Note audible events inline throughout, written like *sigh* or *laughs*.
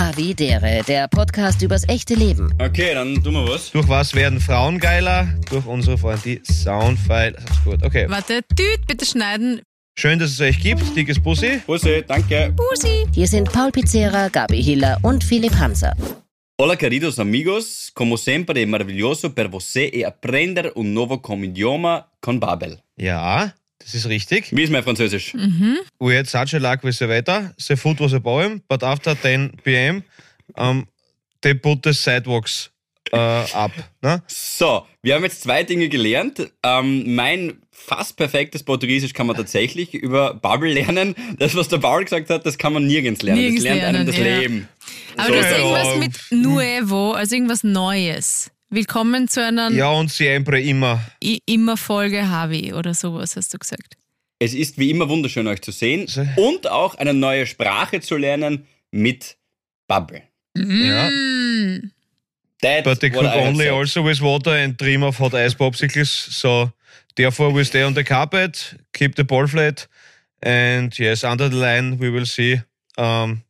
Havidere, der Podcast übers echte Leben. Okay, dann tun wir was. Durch was werden Frauen geiler? Durch unsere Freunde, die Soundfile. Das ist gut. Okay. Warte, Düt, bitte schneiden. Schön, dass es euch gibt. Dickes Bussi. Busse, danke. Pusi. Hier sind Paul Pizzera, Gabi Hiller und Philipp Hanser. Hola queridos amigos, como sempre è maravilloso per você e apprendere un nuovo idioma con Babel. Ja, das ist richtig. Wie ist mein Französisch? We had such a luck with the weather. The food was a poem, but after 10 p.m. Um, they put the sidewalks uh, up. Ne? So, wir haben jetzt zwei Dinge gelernt. Ähm, mein fast perfektes Portugiesisch kann man tatsächlich *laughs* über Babel lernen. Das, was der Paul gesagt hat, das kann man nirgends lernen. Nirgends das lernt einem lernen, das ja. Leben. Aber So, das ist ja. irgendwas mit Nuevo, also irgendwas Neues. Willkommen zu einer Ja, und siempre immer. I immer Folge Havi oder sowas, hast du gesagt. Es ist wie immer wunderschön, euch zu sehen So. und auch eine neue Sprache zu lernen mit. Ja. Mm. That's But they have only said. also with water and dream of hot ice popsicles. So therefore we stay on the carpet, keep the ball flat, and yes, under the line we will see. Um,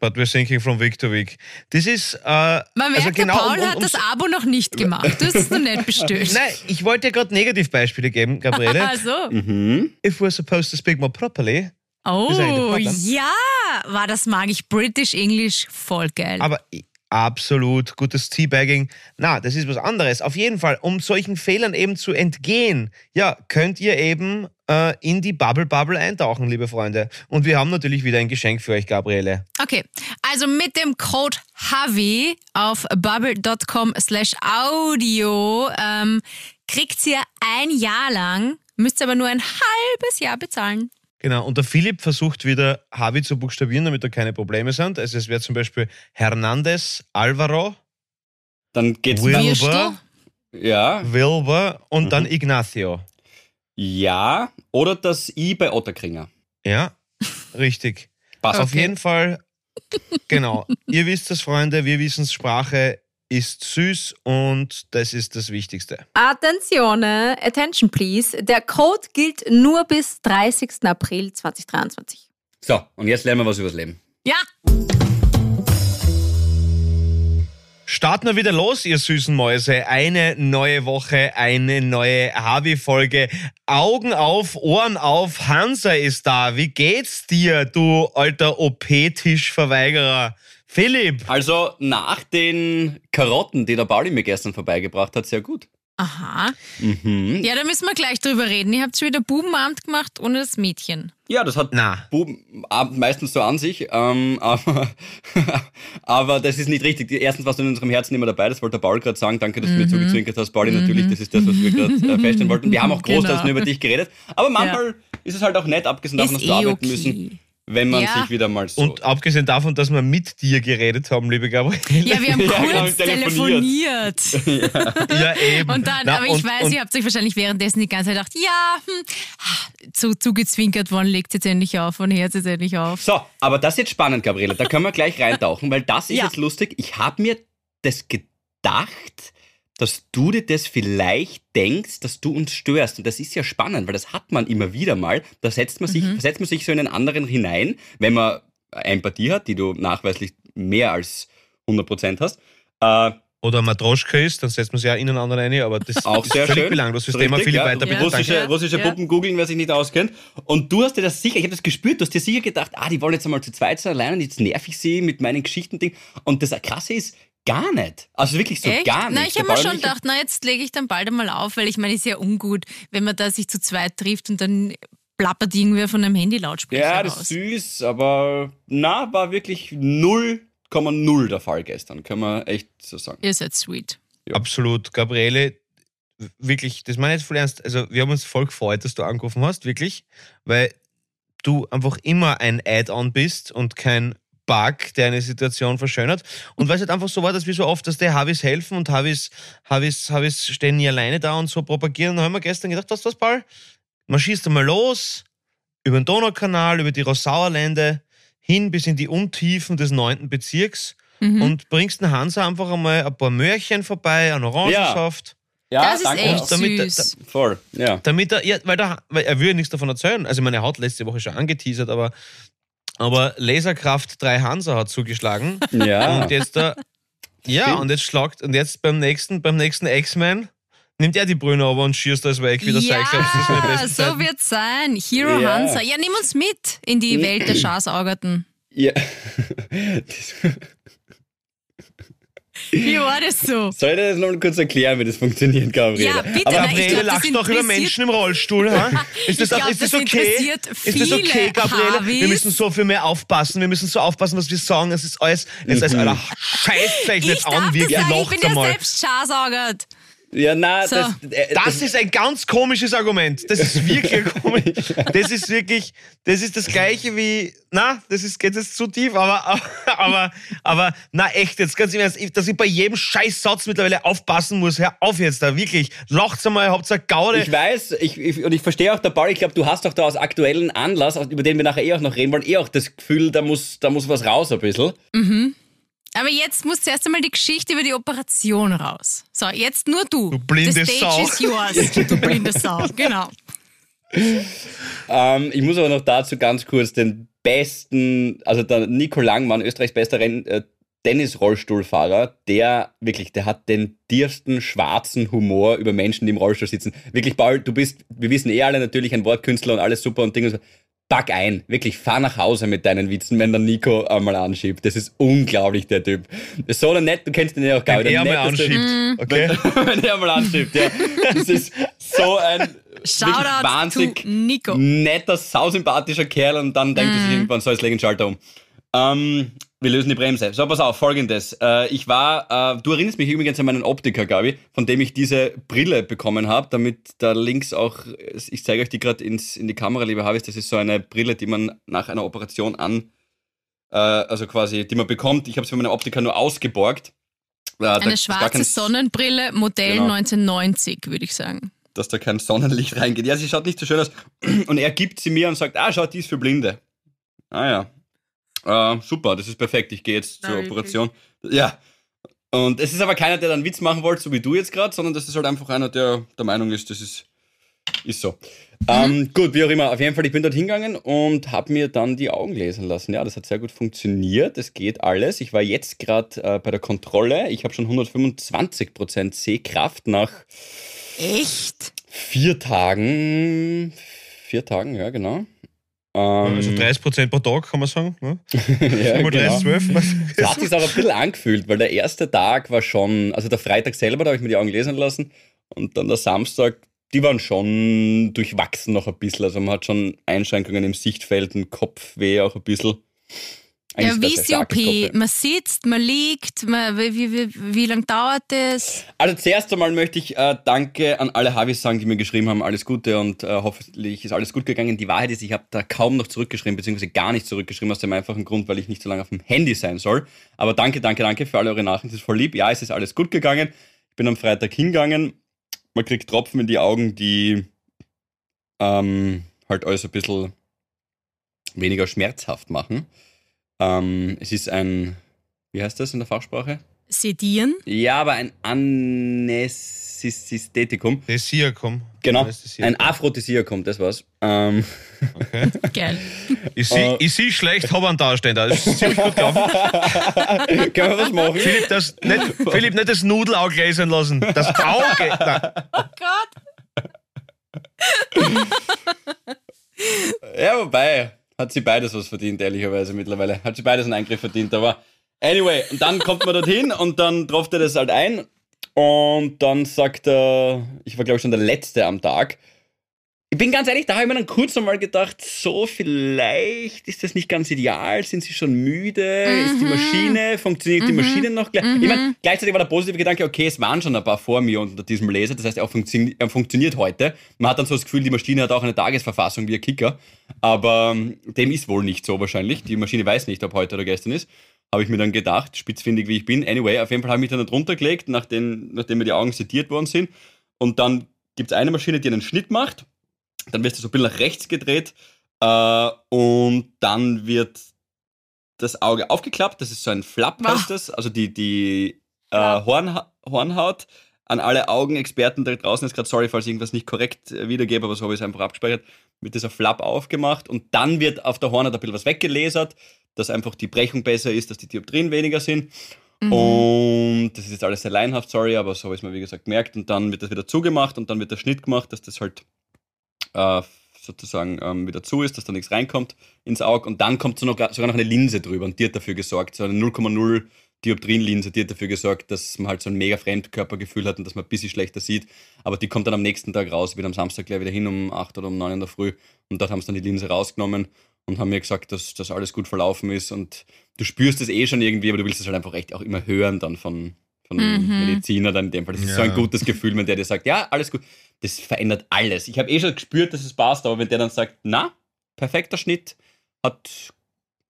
but we're thinking from week to week. This is uh, Man merkt, also genau der Paul um- um- hat das Abo noch nicht gemacht. Du hast es noch nicht bestellt. *laughs* Nein, ich wollte ja gerade Negativbeispiele geben, Gabriele. *laughs* Also. Mhm. If we're supposed to speak more properly. Oh, Ist ja, war das mag ich. British English, voll geil. Aber absolut gutes Teabagging. Na, das ist was anderes. Auf jeden Fall, um solchen Fehlern eben zu entgehen, ja, könnt ihr eben äh, in die Bubble Bubble eintauchen, liebe Freunde. Und wir haben natürlich wieder ein Geschenk für euch, Gabriele. Okay, also mit dem Code HAVI auf bubble.com slash audio ähm, kriegt ihr ein Jahr lang, müsst ihr aber nur ein halbes Jahr bezahlen. Genau, und der Philipp versucht wieder Havi zu buchstabieren, damit da keine Probleme sind. Also es wäre zum Beispiel Hernandez, Alvaro, Dann geht's Würstel. ja, Wilbur und Mhm. dann Ignacio. Ja, oder das I bei Otterkringer. Ja, richtig. Passt. Auf Okay. jeden Fall, genau. Ihr wisst es, Freunde, wir wissen es, Sprache ist süß und das ist das Wichtigste. Attenzione, attention please. Der Code gilt nur bis 30. April 2023. So, und jetzt lernen wir was übers Leben. Ja, Starten wir wieder los, ihr süßen Mäuse. Eine neue Woche, eine neue Havi-Folge. Augen auf, Ohren auf, Hansa ist da. Wie geht's dir, du alter OP-Tischverweigerer? Philipp, Also nach den Karotten, die der Pauli mir gestern vorbeigebracht hat, sehr gut. Aha. Mhm. Ja, da müssen wir gleich drüber reden. Ihr habt schon wieder Bubenabend gemacht ohne das Mädchen. Ja, das hat Na. Bubenabend meistens so an sich, ähm, *laughs* aber, aber das ist nicht richtig. Erstens warst du in unserem Herzen immer dabei, das wollte der Paul gerade sagen. Danke, dass du mir zugezwinkert hast, Pauli. Natürlich, das ist das, was wir gerade äh, *laughs* feststellen wollten. Wir haben auch großteils Genau. nur über dich geredet, aber manchmal ist es halt auch nett, abgesehen davon, dass wir eh arbeiten okay. müssen, wenn man Ja. sich wieder mal so... und abgesehen davon, dass wir mit dir geredet haben, liebe Gabriele. Ja, wir haben *laughs* Ja, kurz telefoniert. telefoniert. *laughs* Ja, eben. Und dann, Na, aber ich und- weiß, und- ihr habt euch wahrscheinlich währenddessen die ganze Zeit gedacht, ja, hm, zu, zugezwinkert, wann legt jetzt endlich auf, wann hört jetzt endlich auf. So, aber das ist jetzt spannend, Gabriele. Da können wir gleich reintauchen, weil das ist Ja. jetzt lustig. Ich habe mir das gedacht, dass du dir das vielleicht denkst, dass du uns störst. Und das ist ja spannend, weil das hat man immer wieder mal. Da setzt man sich, Mhm. setzt man sich so in einen anderen hinein, wenn man Empathie hat, die du nachweislich mehr als 100% hast. Äh, oder Matroschka ist, dann setzt man sich ja in einen anderen rein, aber das Auch ist sehr völlig schön. belanglos fürs Ist Thema. Philipp, ja. weiter. Ja. Russische, Ja. Puppen googeln, wer sich nicht auskennt. Und du hast dir das sicher, ich habe das gespürt, du hast dir sicher gedacht, ah, die wollen jetzt einmal zu zweit sein allein und jetzt nerv ich sie mit meinen Geschichten-Ding. Und das Krasse ist, gar nicht. Also wirklich so Echt? gar nicht. Na, ich habe mir schon gedacht, na, jetzt lege ich dann bald einmal auf, weil ich meine, ist ja ungut, wenn man da sich zu zweit trifft und dann plappert irgendwer von einem Handy-Lautsprecher Ja, das ist süß, aber na, war wirklich 0,0 der Fall gestern, kann man echt so sagen. Ihr seid sweet. Absolut, Gabriele, wirklich, das meine ich jetzt voll ernst. Also, wir haben uns voll gefreut, dass du angerufen hast, wirklich, weil du einfach immer ein Add-on bist und kein Bug, der eine Situation verschönert. Und weil es halt einfach so war, dass wir so oft, dass der Havis helfen und Havis, Havis, Havis stehen nie alleine da und so propagieren. Dann haben wir gestern gedacht, was das, Paul? Marschierst du mal los über den Donaukanal, über die Rossauerlände, hin bis in die Untiefen des neunten Bezirks Mhm. und bringst den Hansa einfach einmal ein paar Möhrchen vorbei, einen Orangensaft. Ja, das ist echt damit- süß. Voll, ja. Damit er, ja, weil, der, weil er will ja nichts davon erzählen. Also, meine, hat letzte Woche schon angeteasert, aber Aber Laserkraft 3 Hansa hat zugeschlagen. Ja. Und jetzt da, ja, Stimmt. und jetzt schlagt, und jetzt beim nächsten, beim nächsten X-Men nimmt er die Brüne aber und schießt alles weg wie der ja, Cyclops. Das ist meine *laughs* beste so wird's sein. Hero Ja. Hansa. Ja, nimm uns mit in die Welt der *clears throat* Schasaugerten. ja. *laughs* Wie war das so? *laughs* Soll ich dir das noch mal kurz erklären, wie das funktioniert, Gabriele? Ja, bitte, Aber Gabriele, glaub, das lachst doch über Menschen im Rollstuhl, ha? *laughs* Ist das, auch, glaub, ist das das okay? interessiert Ist das okay, viele Gabriele? Wir Harvis. müssen so viel mehr aufpassen. Wir müssen so aufpassen, was wir sagen. Es ist alles, es ist alles Scheiß euch Ich nicht darf an, wie ich lacht bin ja selbst Schasaugert. Ja, na, So. das, äh, Das ist ein ganz komisches Argument. Das ist wirklich komisch. Das ist wirklich, das ist das Gleiche wie, na, das ist, geht jetzt zu tief, aber, *laughs* aber, aber, na, echt, jetzt ganz im Ernst, ich- dass ich bei jedem Scheißsatz mittlerweile aufpassen muss. Hör auf jetzt da, wirklich. Lacht's einmal, habt eine Gaude. Ich weiß, ich, ich, und ich verstehe auch der Paul, ich glaube, du hast doch da aus aktuellen Anlass, über den wir nachher eh auch noch reden wollen, eh auch das Gefühl, da muss, da muss was raus ein bisschen. Aber jetzt muss zuerst einmal die Geschichte über die Operation raus. So, jetzt nur du. Du blinde The stage Sau. is yours. Du blinde Sau, *laughs* genau. Ähm, ich muss aber noch dazu ganz kurz den besten, also der Nico Langmann, Österreichs bester Renn, äh, Tennis-Rollstuhlfahrer, der wirklich, der hat den tiefsten schwarzen Humor über Menschen, die im Rollstuhl sitzen. Wirklich, Paul, du bist, wir wissen eh alle natürlich ein Wortkünstler und alles super und Dinge. so. Pack ein, wirklich, fahr nach Hause mit deinen Witzen, wenn der Nico einmal anschiebt. Das ist unglaublich, der Typ. Das ist so nett, du kennst ihn ja auch gar wenn er mal anschiebt. Okay? *laughs* wenn er mal anschiebt, ja. Das ist so ein Shoutout wahnsinnig Nico. netter, sausympathischer Kerl und dann denkt er sich irgendwann, so, jetzt legen den Schalter um. Ähm, wir lösen die Bremse. So, pass auf, folgendes. Äh, ich war, äh, du erinnerst mich übrigens an meinen Optiker, Gabi, von dem ich diese Brille bekommen habe, damit da links auch, ich zeige euch die gerade in die Kamera, liebe Havis, das ist so eine Brille, die man nach einer Operation an, äh, also quasi, die man bekommt. Ich habe sie von meinem Optiker nur ausgeborgt. Da Eine schwarze kein- Sonnenbrille, Modell Genau. 1990, würde ich sagen. dass da kein Sonnenlicht reingeht. Ja, sie schaut nicht so schön aus. Und er gibt sie mir und sagt, ah, schau, die ist für Blinde. Ah ja. Äh, super, das ist perfekt. Ich gehe jetzt zur? Operation. Ja. Und es ist aber keiner, der dann Witz machen wollte, so wie du jetzt gerade, sondern das ist halt einfach einer, der der Meinung ist, das ist, ist so. Ähm, gut, wie auch immer. Auf jeden Fall, ich bin dort hingegangen und habe mir dann die Augen lesen lassen. Ja, das hat sehr gut funktioniert. Das geht alles. Ich war jetzt gerade äh, bei der Kontrolle. Ich habe schon 125% Sehkraft nach Echt? vier Tagen. Vier Tagen, ja, genau. Ähm, Also 30% pro Tag, kann man sagen. Ne? *laughs* ja, Mal 30, genau. 12. Es hat sich auch ein bisschen angefühlt, weil der erste Tag war schon, also der Freitag selber, da habe ich mir die Augen lesen lassen und dann der Samstag, die waren schon durchwachsen noch ein bisschen. Also man hat schon Einschränkungen im Sichtfeld, ein Kopfweh auch ein bisschen. Ja, wie ist die OP? Man sitzt, man liegt, man, wie, wie, wie, wie lange dauert das? Also zuerst einmal möchte ich äh, Danke an alle Havis sagen, die mir geschrieben haben, alles Gute und äh, hoffentlich ist alles gut gegangen. Die Wahrheit ist, ich habe da kaum noch zurückgeschrieben, beziehungsweise gar nicht zurückgeschrieben, aus dem einfachen Grund, weil ich nicht so lange auf dem Handy sein soll. Aber danke, danke, danke für alle eure Nachrichten, das ist voll lieb. Ja, es ist alles gut gegangen. Ich bin am Freitag hingegangen. Man kriegt Tropfen in die Augen, die ähm, halt alles ein bisschen weniger schmerzhaft machen. Ähm, es ist ein, wie heißt das in der Fachsprache? Sedieren? Ja, aber ein Anästhetikum. Desiakum. Genau, Anästhesiakum. ein Aphrodisiakum, das war's. Ähm, Okay. *laughs* Geil. Ich sehe ich seh schlecht, habe einen Darsteller. Das ist ziemlich gut gelaufen. *laughs* können wir was machen? Philipp, das, nicht, Philipp, nicht das Nudelauge lesen lassen. Das Auge. *laughs* Nein. Oh Gott. Ja, wobei, hat sie beides was verdient, ehrlicherweise mittlerweile. Hat sie beides einen Eingriff verdient, aber anyway, und dann kommt man dorthin und dann tropft er das halt ein und dann sagt er, ich war glaube ich schon der Letzte am Tag. Ich bin ganz ehrlich, da habe ich mir dann kurz nochmal gedacht, so vielleicht ist das nicht ganz ideal, sind sie schon müde, ist die Maschine, funktioniert die Maschine noch gleich? Ich meine, gleichzeitig war der positive Gedanke, okay, es waren schon ein paar vor mir unter diesem Laser, das heißt, er, funktio er funktioniert heute. Man hat dann so das Gefühl, die Maschine hat auch eine Tagesverfassung wie ein Kicker, aber ähm, dem ist wohl nicht so wahrscheinlich. Die Maschine weiß nicht, ob heute oder gestern ist. Habe ich mir dann gedacht, spitzfindig wie ich bin. Anyway, auf jeden Fall habe ich mich dann da drunter gelegt, nachdem, nachdem mir die Augen sediert worden sind. Und dann gibt es eine Maschine, die einen Schnitt macht. Dann wirst du so ein bisschen nach rechts gedreht äh, und dann wird das Auge aufgeklappt. Das ist so ein Flap, Wow. heißt das. Also die, die äh, Hornha Hornhaut an alle Augenexperten da draußen. Ist gerade sorry, falls ich irgendwas nicht korrekt äh, wiedergebe, aber so habe ich es einfach abgespeichert. wird dieser Flap aufgemacht und dann wird auf der Hornhaut ein bisschen was weggelesert, dass einfach die Brechung besser ist, dass die Dioptrien weniger sind. Und das ist jetzt alles sehr leinhaft, sorry, aber so habe ich es mir wie gesagt gemerkt. Und dann wird das wieder zugemacht und dann wird der Schnitt gemacht, dass das halt äh, sozusagen ähm, wieder zu ist, dass da nichts reinkommt ins Auge. Und dann kommt so noch, sogar noch eine Linse drüber und die hat dafür gesorgt, so eine 0,0 Dioptrin-Linse, die hat dafür gesorgt, dass man halt so ein mega Fremdkörpergefühl hat und dass man ein bisschen schlechter sieht. Aber die kommt dann am nächsten Tag raus, wieder am Samstag gleich wieder hin um 8 oder um 9 in der Früh. Und dort haben sie dann die Linse rausgenommen und haben mir gesagt, dass das alles gut verlaufen ist. Und du spürst es eh schon irgendwie, aber du willst es halt einfach echt auch immer hören dann von, von Mhm. Mediziner dann in dem Fall. Das ist so Ja. ein gutes Gefühl, wenn der dir sagt, ja, alles gut. Das verändert alles. Ich habe eh schon gespürt, dass es passt, aber wenn der dann sagt, na, perfekter Schnitt, hat,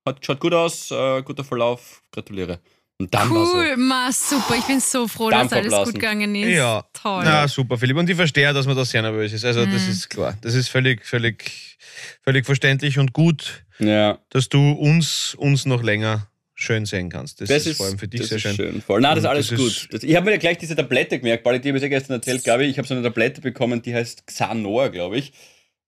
hat schaut gut aus, äh, guter Verlauf, gratuliere. Und dann war so, Cool, ma, super. Ich bin so froh, Dampf dass alles ablassen. gut gegangen ist. Ja. Toll. Na, super, Philipp. Und ich verstehe, dass man da sehr nervös ist. Also, das Mhm. ist klar. Das ist völlig, völlig, völlig verständlich und gut, ja, dass du uns, uns noch länger schön sehen kannst. Das, das, ist, vor allem für dich das sehr ist schön. Voll. Na, das ist alles das gut. ist- Das, ich habe mir ja gleich diese Tablette gemerkt, weil ich habe es ja gestern erzählt, glaube ich, ich habe so eine Tablette bekommen, die heißt Xanor, glaube ich.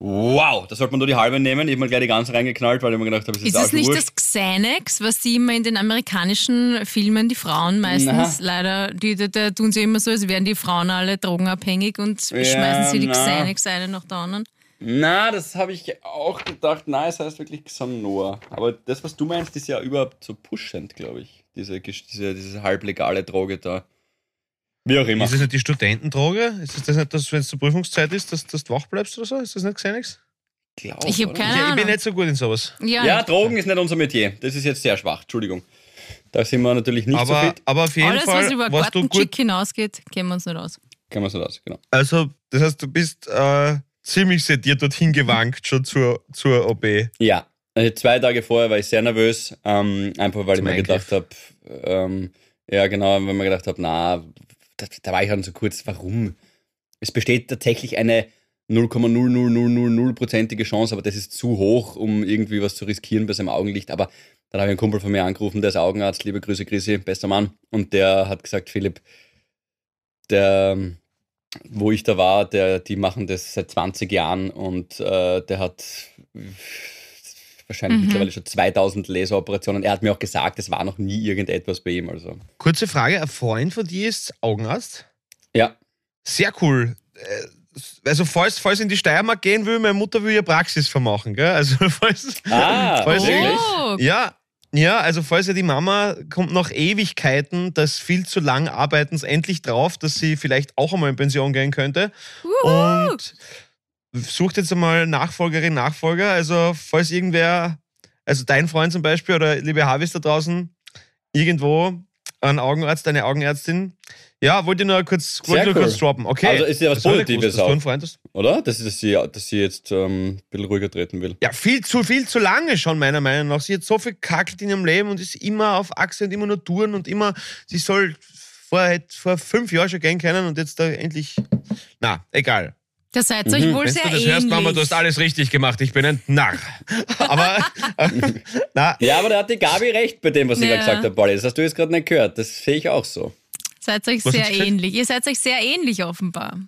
Wow, da sollte man nur die halbe nehmen. Ich habe mir gleich die ganze reingeknallt, weil ich mir gedacht habe, es ist, Ist es auch nicht wurscht. das Xanax, was die immer in den amerikanischen Filmen, die Frauen meistens Na. leider, die, da, da tun sie immer so, als wären die Frauen alle drogenabhängig und Ja, schmeißen sie die na. Xanax eine nach der anderen. Na, das habe ich auch gedacht. Nein, es heißt wirklich Xanor. Aber das, was du meinst, ist ja überhaupt so pushend, glaube ich. Diese, diese, diese halblegale Droge da. Wie auch immer. Ist das nicht die Studentendroge? Ist das, das nicht, dass, wenn es zur Prüfungszeit ist, dass, dass du wach bleibst oder so? Ist das nicht Xanax? Glaub, Ich hab oder? keine Ich, ich bin Ahnung. nicht so gut in sowas. Ja, Ja, Drogen ist nicht unser Metier. Das ist jetzt sehr schwach. Entschuldigung. Da sind wir natürlich nicht so Aber, fit. aber auf jeden alles, Fall, was über Gartenchick hinausgeht, kennen wir uns nicht aus. Kann man so aus, genau. Also, das heißt, du bist äh, ziemlich sediert dorthin gewankt schon zur, zur OP. Ja, also zwei Tage vorher war ich sehr nervös, ähm, einfach weil Zum ich mir Eingriff. gedacht habe, ähm, ja genau, weil ich mir gedacht habe, na, da, da war ich dann so kurz, warum? Es besteht tatsächlich eine 0,00000-prozentige Chance, aber das ist zu hoch, um irgendwie was zu riskieren bei seinem Augenlicht. Aber dann habe ich einen Kumpel von mir angerufen, der ist Augenarzt, liebe Grüße, Chrissy, bester Mann. Und der hat gesagt, Philipp, der, wo ich da war, der, die machen das seit 20 Jahren und äh, der hat wahrscheinlich Mhm. mittlerweile schon 2000 Laseroperationen. Er hat mir auch gesagt, es war noch nie irgendetwas bei ihm. Also. Kurze Frage: Ein Freund von dir ist Augenarzt? Ja, Sehr cool. Äh, Also, falls, falls in die Steiermark gehen will, meine Mutter will ihr Praxis vermachen, gell? Also, *laughs* falls. Ah, falls? Oh, Ja, ja, also falls ja die Mama kommt nach Ewigkeiten des viel zu lang Arbeitens endlich drauf, dass sie vielleicht auch einmal in Pension gehen könnte. Wuhu. Und sucht jetzt einmal Nachfolgerin, Nachfolger. Also falls irgendwer, also dein Freund zum Beispiel oder liebe Harvis da draußen, irgendwo ein Augenarzt, eine Augenärztin. Ja, wollte ich nur kurz, wollte nur cool. kurz droppen. Okay. Also ist ja was Das Positives gewusst, dass auch. einen Freund hast. oder? Das ist, dass sie, dass sie jetzt ähm, ein bisschen ruhiger treten will. Ja, viel zu viel zu lange schon, meiner Meinung nach. Sie hat so viel kackelt in ihrem Leben und ist immer auf Achse und immer nur touren und immer, sie soll vor, vor fünf Jahren schon gehen können und jetzt da endlich. Na, egal. Da seid ihr euch wohl Wenn sehr du das ähnlich. hörst, Mama, du hast alles richtig gemacht. Ich bin ein Narr. Aber, *laughs* na, Ja, aber da hat die Gabi recht bei dem, was sie Ja. gerade gesagt hat, Pauli. Das hast du jetzt gerade nicht gehört. Das sehe ich auch so. Seid euch Was sehr ähnlich. Ihr seid euch sehr ähnlich offenbar.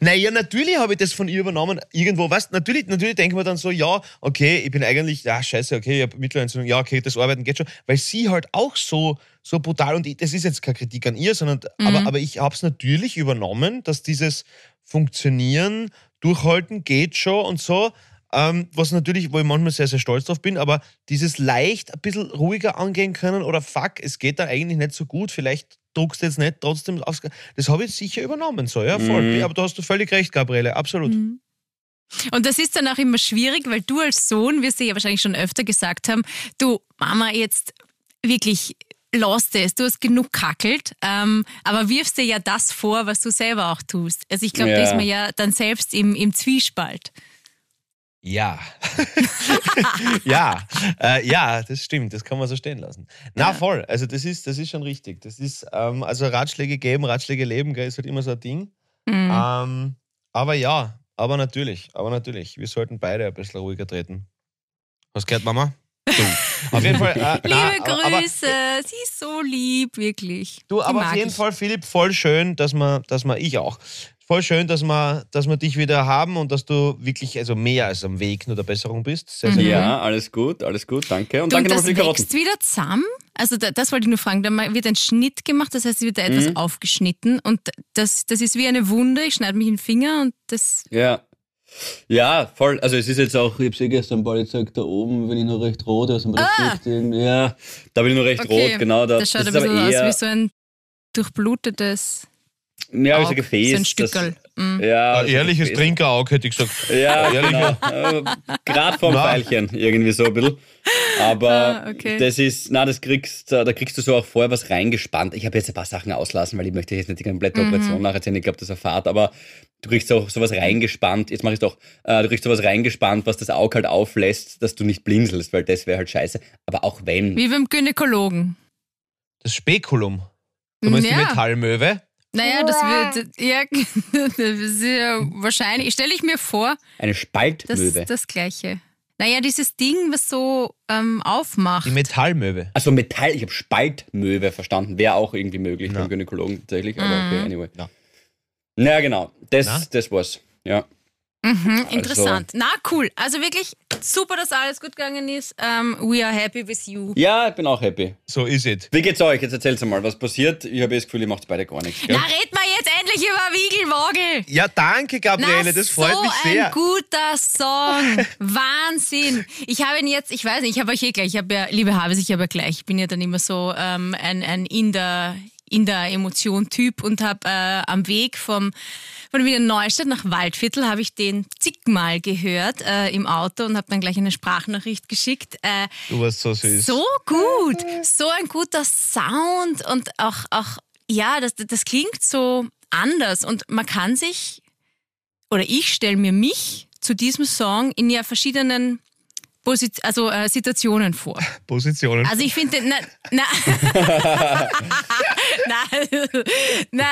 Naja, natürlich habe ich das von ihr übernommen. Irgendwo, weißt natürlich, natürlich denken wir dann so, ja, okay, ich bin eigentlich, ja, scheiße, okay, ich habe Mittelohrentzündung, ja, okay, das Arbeiten geht schon. Weil sie halt auch so, so brutal, und ich, das ist jetzt keine Kritik an ihr, sondern, aber, aber ich habe es natürlich übernommen, dass dieses Funktionieren, Durchhalten geht schon und so. Ähm, was natürlich, wo ich manchmal sehr, sehr stolz drauf bin, aber dieses leicht ein bisschen ruhiger angehen können oder fuck, es geht dann eigentlich nicht so gut, vielleicht druckst du jetzt nicht trotzdem aufs. Das habe ich sicher übernommen, so, ja, voll. Mhm. Aber da hast du völlig recht, Gabriele, absolut. Mhm. Und das ist dann auch immer schwierig, weil du als Sohn, wirst du ja wahrscheinlich schon öfter gesagt haben, du, Mama, jetzt wirklich lost es, du hast genug kackelt, ähm, aber wirfst dir ja das vor, was du selber auch tust. Also ich glaube, da Ja. ist man ja dann selbst im, im Zwiespalt. Ja. *laughs* ja, äh, ja, das stimmt, das kann man so stehen lassen. Na voll, also das ist, das ist schon richtig. Das ist, ähm, also Ratschläge geben, Ratschläge leben, gell, ist halt immer so ein Ding. Mhm. Ähm, aber ja, aber natürlich, aber natürlich, wir sollten beide ein bisschen ruhiger treten. Was gehört, Mama? Du. Auf jeden Fall. Äh, *laughs* Liebe na, aber- aber- Grüße, sie ist so lieb, wirklich. Du, aber auf jeden ich. Fall, Philipp, voll schön, dass man, dass man, ich auch, voll schön, dass wir, dass wir dich wieder haben und dass du wirklich also mehr als am Weg nur der Besserung bist. Sehr, sehr Ja, alles gut, alles gut, danke. Und Du, und danke nochmal das für die Karotten. wächst wieder zusammen. Also da, das wollte ich nur fragen. Da wird ein Schnitt gemacht, das heißt, es wird da etwas Mhm. aufgeschnitten und das, das ist wie eine Wunde. Ich schneide mich in den Finger und das. Ja. Ja, voll. Also es ist jetzt auch, ich hab's eh gestern bald gesagt, da oben bin ich noch recht rot, also Ah! irgendwie, ja, da bin ich noch recht Okay, rot, genau. Da, Das schaut das ein bisschen aus wie so ein durchblutetes ja, wie so Aug, Gefäß. so ein das- Stückerl. Mm. Ja, Ein so ehrliches Gefäß. Trinkerauge, hätte ich gesagt. Ja, Ehrlich, genau. Gerade vom. Pfeilchen, irgendwie so ein bisschen. Aber Ah, okay. das ist, na, das kriegst, äh, da kriegst du so auch vorher was reingespannt. Ich habe jetzt ein paar Sachen auslassen, weil ich möchte jetzt nicht die komplette Mhm. Operation nacherzählen. Ich glaube, das erfahrt, aber du kriegst auch sowas reingespannt. Jetzt mache ich doch, äh, du kriegst sowas reingespannt, was das Auge halt auflässt, dass du nicht blinzelst, weil das wäre halt scheiße. Aber auch wenn. Wie beim Gynäkologen. Das Spekulum. Du meinst die Ja. Metallmöwe? Naja, das wird, ja, *laughs* das ist ja wahrscheinlich, stelle ich mir vor, Eine das Spaltmöwe. das Gleiche. Naja, dieses Ding, was so ähm, aufmacht. Die Metallmöwe. Also Metall, ich habe Spaltmöwe verstanden. Wäre auch irgendwie möglich Ja. beim Gynäkologen tatsächlich. Aber Mhm. okay, anyway. Ja. Ja, genau. Das, Na? das war's. Ja. Mhm, interessant. Na, cool. Also wirklich super, dass alles gut gegangen ist. Ähm, we are happy with you. Ja, ich bin auch happy. So ist es. Wie geht's euch? Jetzt erzähl's mal, was passiert. Ich habe das Gefühl, ihr macht beide gar nichts. Gell? Na, red mal jetzt endlich über Wiegelwogel. Ja, danke, Gabriele, Na, das freut so mich sehr. ein guter Song. *laughs* Wahnsinn. Ich habe ihn jetzt, ich weiß nicht, ich habe euch eh gleich, ich habe ja, liebe Habes, ich habe ja gleich, ich bin ja dann immer so ähm, ein, ein in der in der Emotion-Typ und habe äh, am Weg vom von Wiener Neustadt nach Waldviertel habe ich den zigmal gehört äh, im Auto und habe dann gleich eine Sprachnachricht geschickt. Äh, Du warst so süß. so gut, so ein guter Sound und auch, auch ja, das, das klingt so anders und man kann sich, oder ich stelle mir mich zu diesem Song in ja verschiedenen Posit also, äh, Situationen vor. *laughs* Positionen. Also ich finde, na, na, *laughs* *laughs* na, *laughs* na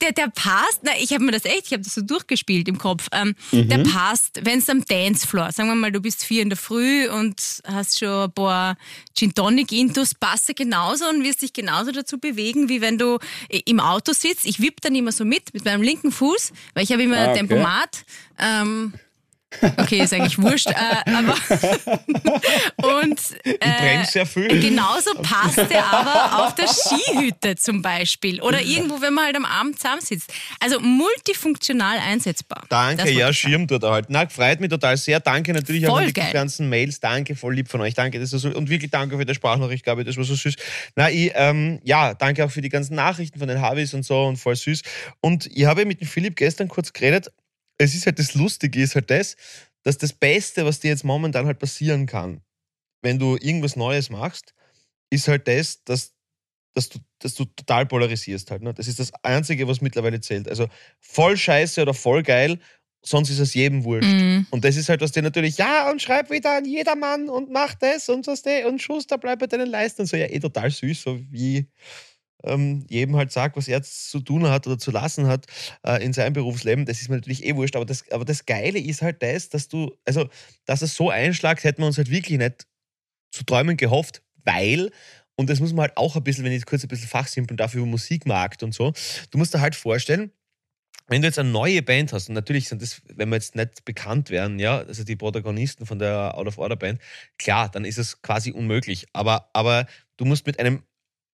der, der passt, na, ich habe mir das echt, ich habe das so durchgespielt im Kopf, ähm, der passt, wenn es am Dancefloor, sagen wir mal, du bist vier in der Früh und hast schon ein paar Gin Tonic Intus, passt er genauso und wirst dich genauso dazu bewegen, wie wenn du äh, im Auto sitzt. Ich wipp dann immer so mit, mit meinem linken Fuß, weil ich habe immer Ah, ein okay. Tempomat. Ähm, Okay, ist eigentlich wurscht, äh, aber *laughs* und ich äh, sehr viel. Genauso passt er aber auf der Skihütte zum Beispiel oder irgendwo, wenn man halt am Abend zusammensitzt. Also multifunktional einsetzbar. Danke, ja, ich. Schirm dort halt. Na, freut mich total sehr. Danke natürlich auch Voll an die geil. ganzen Mails. Danke, voll lieb von euch. Danke, das ist so, und wirklich danke für die Sprachnachricht, Gabi, das war so süß. Na, ich, ähm, ja, danke auch für die ganzen Nachrichten von den Harvis und so und voll süß. Und ich habe mit dem Philipp gestern kurz geredet. Es ist halt das Lustige, ist halt das, dass das Beste, was dir jetzt momentan halt passieren kann, wenn du irgendwas Neues machst, ist halt das, dass dass du, dass du total polarisierst halt. Ne? Das ist das Einzige, was mittlerweile zählt. Also voll scheiße oder voll geil, sonst ist es jedem wurscht. Mhm. Und das ist halt, was dir natürlich, ja, und schreib wieder an jedermann und mach das und so und Schuster, bleib bei deinen Leisten und so. Ja, eh total süß, so wie ähm, jedem halt sagt, was er zu tun hat oder zu lassen hat äh, in seinem Berufsleben. Das ist mir natürlich eh wurscht. Aber das, aber das Geile ist halt das, dass du, also, dass es so einschlagt, hätten wir uns halt wirklich nicht zu träumen gehofft, weil, und das muss man halt auch ein bisschen, wenn ich kurz ein bisschen fachsimpeln darf, über Musikmarkt und so, du musst dir halt vorstellen, wenn du jetzt eine neue Band hast, und natürlich sind das, wenn wir jetzt nicht bekannt wären, ja, also die Protagonisten von der Out of Order Band, klar, dann ist es quasi unmöglich. Aber, aber du musst mit einem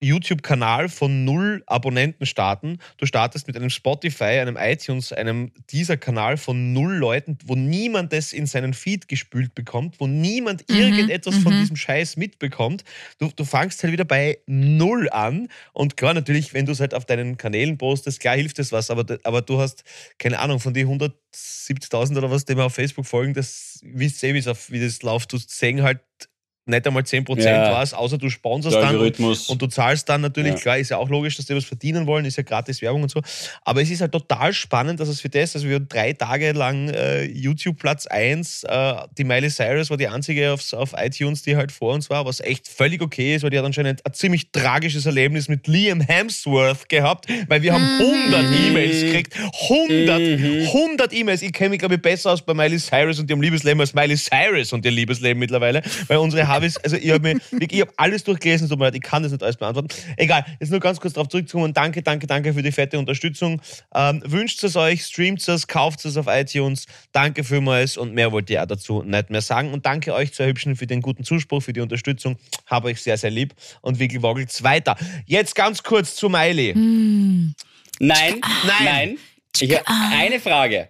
YouTube-Kanal von null Abonnenten starten. Du startest mit einem Spotify, einem iTunes, einem dieser Kanal von null Leuten, wo niemand das in seinen Feed gespült bekommt, wo niemand Mhm, irgendetwas von mhm. diesem Scheiß mitbekommt. Du, du fangst halt wieder bei null an. Und klar, natürlich, wenn du es halt auf deinen Kanälen postest, klar hilft es was, aber, aber du hast, keine Ahnung, von den 170.000 oder was, die mir auf Facebook folgen, das wisst ihr, wie das läuft, du sehen halt nicht einmal 10% Ja. was, außer du sponsorst dann und, du zahlst dann natürlich, Ja. klar, ist ja auch logisch, dass die was verdienen wollen, ist ja gratis Werbung und so. Aber es ist halt total spannend, dass es für das, also wir haben drei Tage lang äh, YouTube Platz 1, äh, die Miley Cyrus war die einzige aufs, auf iTunes, die halt vor uns war, was echt völlig okay ist, weil die hat anscheinend ein ziemlich tragisches Erlebnis mit Liam Hemsworth gehabt, weil wir haben 100 E-Mails gekriegt, 100, 100 E-Mails. Ich kenne mich, glaube ich, besser aus bei Miley Cyrus und ihrem Liebesleben als Miley Cyrus und ihr Liebesleben mittlerweile, weil unsere habe ich, also ich habe hab alles durchgelesen, so ich kann das nicht alles beantworten. Egal, jetzt nur ganz kurz darauf zurückzukommen. Danke, danke, danke für die fette Unterstützung. Ähm, wünscht es euch, streamt es, kauft es auf iTunes. Danke vielmals und mehr wollte ich auch dazu nicht mehr sagen. Und danke euch zwei Hübschen für den guten Zuspruch, für die Unterstützung. Habe euch sehr, sehr lieb und Wiggle Woggels weiter. Jetzt ganz kurz zu Miley. Nein, nein, Nein. Ich habe eine Frage.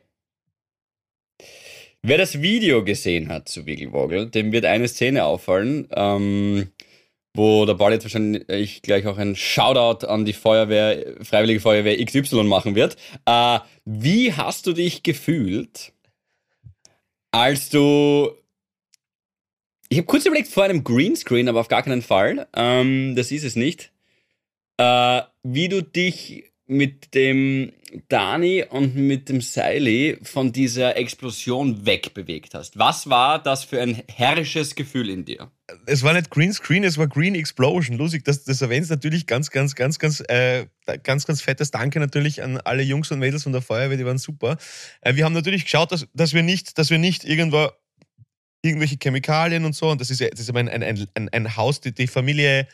Wer das Video gesehen hat zu Wigglewoggle, dem wird eine Szene auffallen, ähm, wo der Ball jetzt wahrscheinlich gleich auch ein Shoutout an die Feuerwehr, Freiwillige Feuerwehr XY machen wird. Äh, wie hast du dich gefühlt, als du. Ich habe kurz überlegt vor einem Greenscreen, aber auf gar keinen Fall. Ähm, das ist es nicht. Äh, wie du dich mit dem Dani und mit dem Seili von dieser Explosion wegbewegt hast. Was war das für ein herrisches Gefühl in dir? Es war nicht Green Screen, es war Green Explosion. Lustig, das, das erwähnst natürlich ganz, ganz, ganz, ganz, äh, ganz, ganz fettes Danke natürlich an alle Jungs und Mädels von der Feuerwehr, die waren super. Äh, wir haben natürlich geschaut, dass, dass, wir nicht, dass wir nicht irgendwo irgendwelche Chemikalien und so, und das ist ja, das ist ein, ein, ein, ein Haus, die, die Familie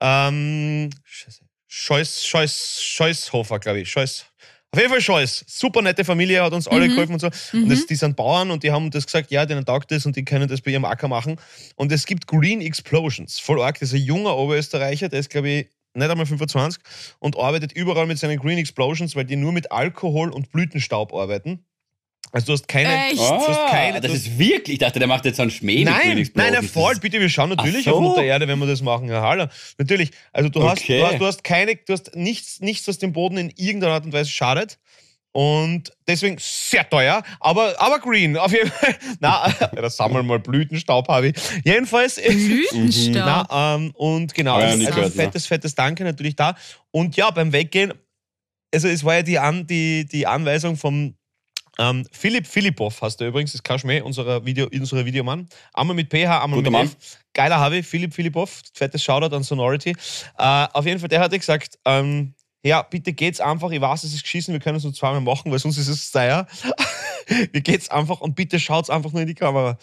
ähm, Scheiße, Scheuß, Scheuß, Scheußhofer, glaube ich. Scheuß. Auf jeden Fall Scheuß. Super nette Familie, hat uns alle geholfen und so. Und das, die sind Bauern und die haben das gesagt, ja, denen taugt das und die können das bei ihrem Acker machen. Und es gibt Green Explosions. Voll arg. Das ist ein junger Oberösterreicher, der ist, glaube ich, nicht einmal 25 und arbeitet überall mit seinen Green Explosions, weil die nur mit Alkohol und Blütenstaub arbeiten. Also du hast keine. Echt? Du hast keine Ah, das du- ist wirklich, ich dachte, der macht jetzt so einen Schmäh Nein, nein, voll, bitte, wir schauen natürlich so. auf Mutter Erde, wenn wir das machen, Herr Haller. Natürlich. Also du hast, Okay. du hast, du hast keine, du hast nichts, nichts, was dem Boden in irgendeiner Art und Weise schadet. Und deswegen sehr teuer, aber, aber green, auf jeden Fall. *laughs* Na, *laughs* da sammeln wir mal Blütenstaub, habe ich. Jedenfalls. Blütenstaub. Na, ähm, und genau, also, nie also gehört, ja. fettes, fettes Danke natürlich da. Und ja, beim Weggehen, also es war ja die, An, die, die Anweisung vom ähm, Philipp Philippov, hast du übrigens, das ist kein Schmäh, unserer, Video, unserer Videomann. Einmal mit PH, einmal Guter mit Mann. F. Geiler Harvey, Philipp Philippov, fettes Shoutout an Sonority. Äh, auf jeden Fall, der hatte gesagt, ähm, ja, bitte geht's einfach, ich weiß, es ist geschissen, wir können es nur zweimal machen, weil sonst ist es teuer. Wie *laughs* geht's einfach und bitte schaut's einfach nur in die Kamera.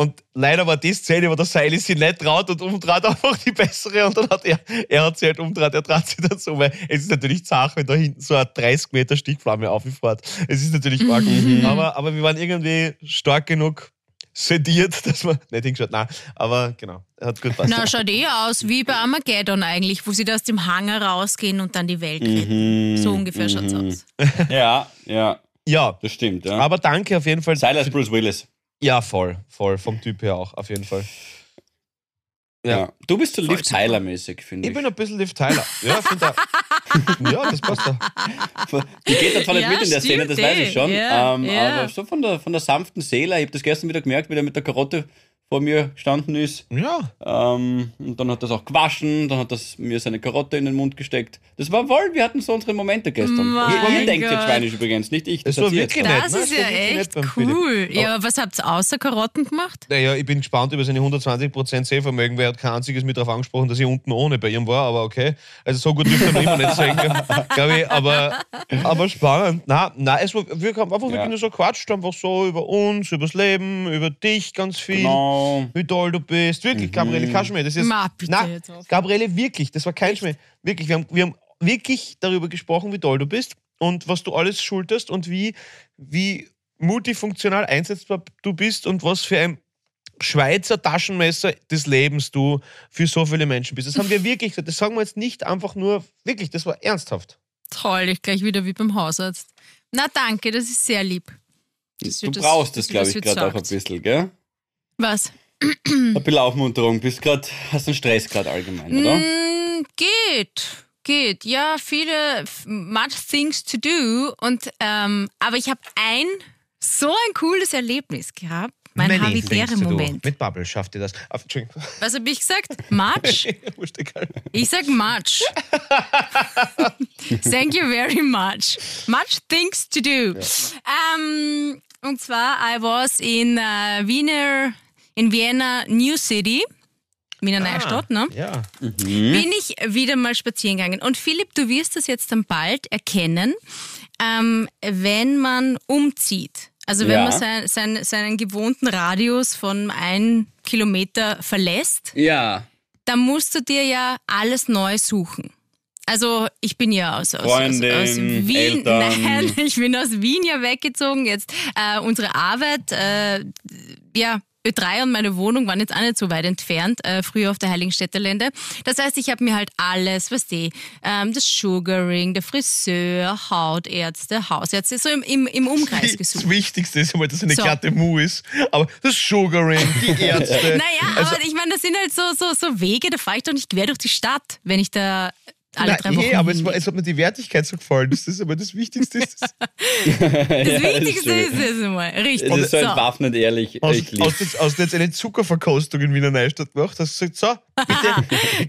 Und leider war die Szene, wo der Seili sich nicht traut und umdreht *laughs* einfach die bessere und dann hat er, er hat sie halt umdreht, er dreht sich dazu, weil es ist natürlich zart, wenn da hinten so eine 30 Meter Stichflamme aufgefährt. Es ist natürlich arg. Aber, aber wir waren irgendwie stark genug sediert, *laughs* dass wir nicht hingeschaut, nein, aber genau, hat gut passt. Na, schaut eh aus wie bei Armageddon eigentlich, wo sie da aus dem Hangar rausgehen und dann die Welt retten. Mhm, So ungefähr schaut's mhm. aus. *laughs* Ja, ja, Ja, das stimmt. Ja. aber danke auf jeden Fall. Silas Bruce Willis. Ja, voll, voll, vom Typ her auch, auf jeden Fall. Ja. Ja. Du bist so Liv. Tyler-mäßig, finde Ich ich. bin ein bisschen Liv Tyler. Ja, da, *laughs* ja das passt da. Die geht da zwar nicht Ja, mit in der Szene, das weiß eh. ich schon. Ja, ähm, ja. Aber so von der, von der sanften Seele, ich habe das gestern wieder gemerkt, wie der mit der Karotte vor mir gestanden ist. Ja, Ähm, und dann hat das auch gewaschen, dann hat das mir seine Karotte in den Mund gesteckt. Das war wohl, wir hatten so unsere Momente gestern. Mein ihr ihr denkt jetzt schweinisch übrigens, nicht ich. Das hat war wirklich nett. Das ne? ist Das ja war wirklich echt cool. Ja, aber was habt ihr außer Karotten gemacht? naja, ich bin gespannt über seine 120% Sehvermögen, weil er hat kein einziges mit darauf angesprochen, dass ich unten ohne bei ihm war, aber okay. Also so gut dürfte er noch immer nicht sagen, *laughs* glaube ich, aber, aber spannend. Nein, nein, es war, wir haben einfach wirklich Ja. nur so quatscht, einfach so über uns, über das Leben, über dich ganz viel. Genau. Wie toll du bist. Wirklich, Gabriele, kein Schmäh. Das ist, Ma, bitte Nein, jetzt auf. Gabriele, wirklich, das war kein Schmäh. Wirklich, wir haben, wir haben wirklich darüber gesprochen, wie toll du bist und was du alles schulterst und wie, wie multifunktional einsetzbar du bist und was für ein Schweizer Taschenmesser des Lebens du für so viele Menschen bist. Das haben wir *laughs* wirklich gesagt. Das sagen wir jetzt nicht einfach nur, wirklich, das war ernsthaft. Toll, ich gleich wieder wie beim Hausarzt. Na danke, das ist sehr lieb. Das Du brauchst das das, glaube ich, gerade auch ein bisschen, gell? Was? Ein bisschen Aufmunterung. Bist grad, hast einen Stress gerade allgemein, oder? Mm, geht, geht. Ja, viele, much things to do. Und, ähm, aber ich habe ein, so ein cooles Erlebnis gehabt. Mein Many things to do. Havidere-Moment. Mit Bubble schafft ihr das. Auf. Was habe ich gesagt? Much? *laughs* Ich sag much. *laughs* Thank you very much. Much things to do. Ähm, und zwar, I was in äh, Wiener, in Vienna New City, Wiener Neustadt, ne? Ja. bin ich wieder mal spazieren gegangen. Und Philipp, du wirst das jetzt dann bald erkennen, ähm, wenn man umzieht. Also wenn Ja. man sein, sein, seinen gewohnten Radius von ein Kilometer verlässt, Ja. dann musst du dir ja alles neu suchen. Also ich bin ja aus, aus, aus, Freundin, aus Wien. Eltern. *laughs* Nein, ich bin aus Wien ja weggezogen. Jetzt äh, unsere Arbeit, äh, ja, Ö3 und meine Wohnung waren jetzt auch nicht so weit entfernt, äh, früher auf der Heiligenstädter Lände. Das heißt, ich habe mir halt alles, was die, ähm, das Sugaring, der Friseur, Hautärzte, Hausärzte, so im, im, im Umkreis gesucht. Das Wichtigste ist einmal, dass eine So. glatte Mu ist. Aber das Sugaring, die *laughs* Ärzte. Naja, Also- aber ich meine, das sind halt so, so, so Wege, da fahre ich doch nicht quer durch die Stadt, wenn ich da alle Nein, drei Wochen eh, aber es, war, es hat mir die Wertigkeit so gefallen. Das ist aber das Wichtigste. Ist, das, *laughs* Das Ja, Wichtigste schön. ist es einmal. Richtig. Es ist so so. entwaffnet ehrlich. hast, du jetzt, du jetzt eine Zuckerverkostung in Wiener Neustadt gemacht? Hast du gesagt, so, bitte.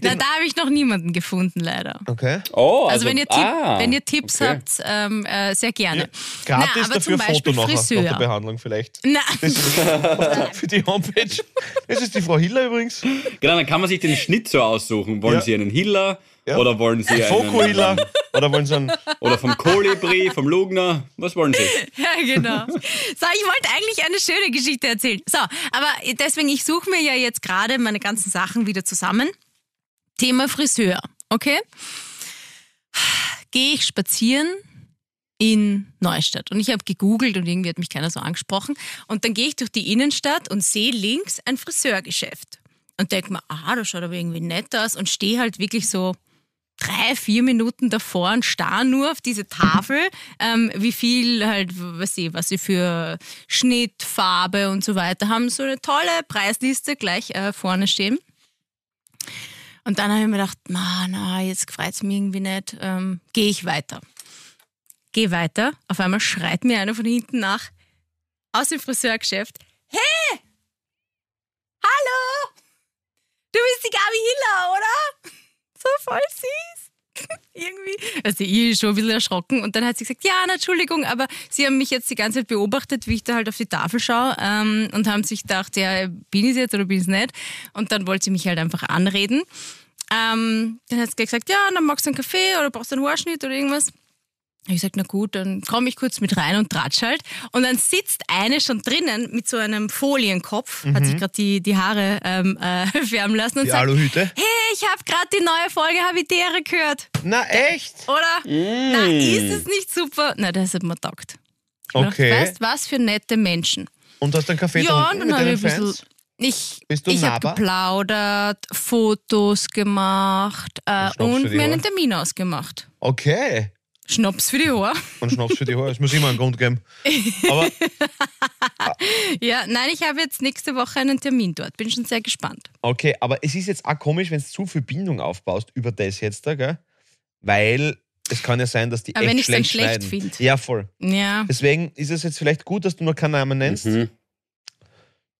*laughs* Na, da habe ich noch niemanden gefunden, leider. Okay. Oh, Also, wenn, ihr Tipp, ah, wenn ihr Tipps okay. habt, ähm, äh, sehr gerne. Gratis Na, aber dafür zum Beispiel Foto nachher, nach der Friseur. Behandlung vielleicht. Na, Das ist für die Homepage. Das ist die Frau Hiller übrigens. Genau, dann kann man sich den Schnitt so aussuchen. Wollen Ja. Sie einen Hiller Ja. oder wollen Sie einen, Fokuhiller. Oder wollen sie einen. oder vom Kolibri, vom Lugner? Was wollen Sie? *laughs* ja, genau. So, ich wollte eigentlich eine schöne Geschichte erzählen. So, aber deswegen, ich suche mir ja jetzt gerade meine ganzen Sachen wieder zusammen. Thema Friseur, okay? Gehe ich spazieren in Neustadt und ich habe gegoogelt und irgendwie hat mich keiner so angesprochen und dann gehe ich durch die Innenstadt und sehe links ein Friseurgeschäft und denke mir, ah, das schaut aber irgendwie nett aus und stehe halt wirklich so drei, vier Minuten davor und starr nur auf diese Tafel, ähm, wie viel halt, was sie, was sie für Schnitt, Farbe und so weiter haben. So eine tolle Preisliste gleich äh, vorne stehen. Und dann habe ich mir gedacht, na, na, jetzt gefreut es mich irgendwie nicht, ähm, gehe ich weiter. Geh weiter. Auf einmal schreit mir einer von hinten nach aus dem Friseurgeschäft. Hey! Hallo! Du bist die Gabi Hiller, oder? So voll süß. *laughs* Irgendwie. Also ich schon ein bisschen erschrocken und dann hat sie gesagt, ja, na, Entschuldigung, aber sie haben mich jetzt die ganze Zeit beobachtet, wie ich da halt auf die Tafel schaue ähm, und haben sich gedacht, ja, bin ich jetzt oder bin ich nicht? Und dann wollte sie mich halt einfach anreden. Ähm, dann hat sie gesagt, ja, dann magst du einen Kaffee oder brauchst du einen Haarschnitt oder irgendwas. Ich gesagt, na gut, dann komme ich kurz mit rein und tratsch halt. Und dann sitzt eine schon drinnen mit so einem Folienkopf, hat sich gerade die, die Haare ähm, äh, *laughs* färben lassen und Die sagt, Aluhüte. hey, ich habe gerade die neue Folge Habitäre gehört, Na, echt? oder? Na, ist es nicht super? Na, das hat mir taugt. Okay. gedacht, Weißt was für nette Menschen. Und hast du einen Kaffee Ja, getrunken und dann mit habe deinen ich ein bisschen. Fans? Ich, ich habe geplaudert, Fotos gemacht äh, und mir einen? Termin ausgemacht. Okay. Schnaps für die Haare. Und Schnaps für die Haare. Es muss immer einen Grund geben. Aber *laughs* Ja, nein, ich habe jetzt nächste Woche einen Termin dort. Bin schon sehr gespannt. Okay, aber es ist jetzt auch komisch, wenn du zu viel Bindung aufbaust über das jetzt da, gell? Weil es kann ja sein, dass die Aber echt wenn ich's dann schlecht schlecht schneiden. find. Ja, voll. Ja. Deswegen ist es jetzt vielleicht gut, dass du nur keinen Namen nennst. Mhm.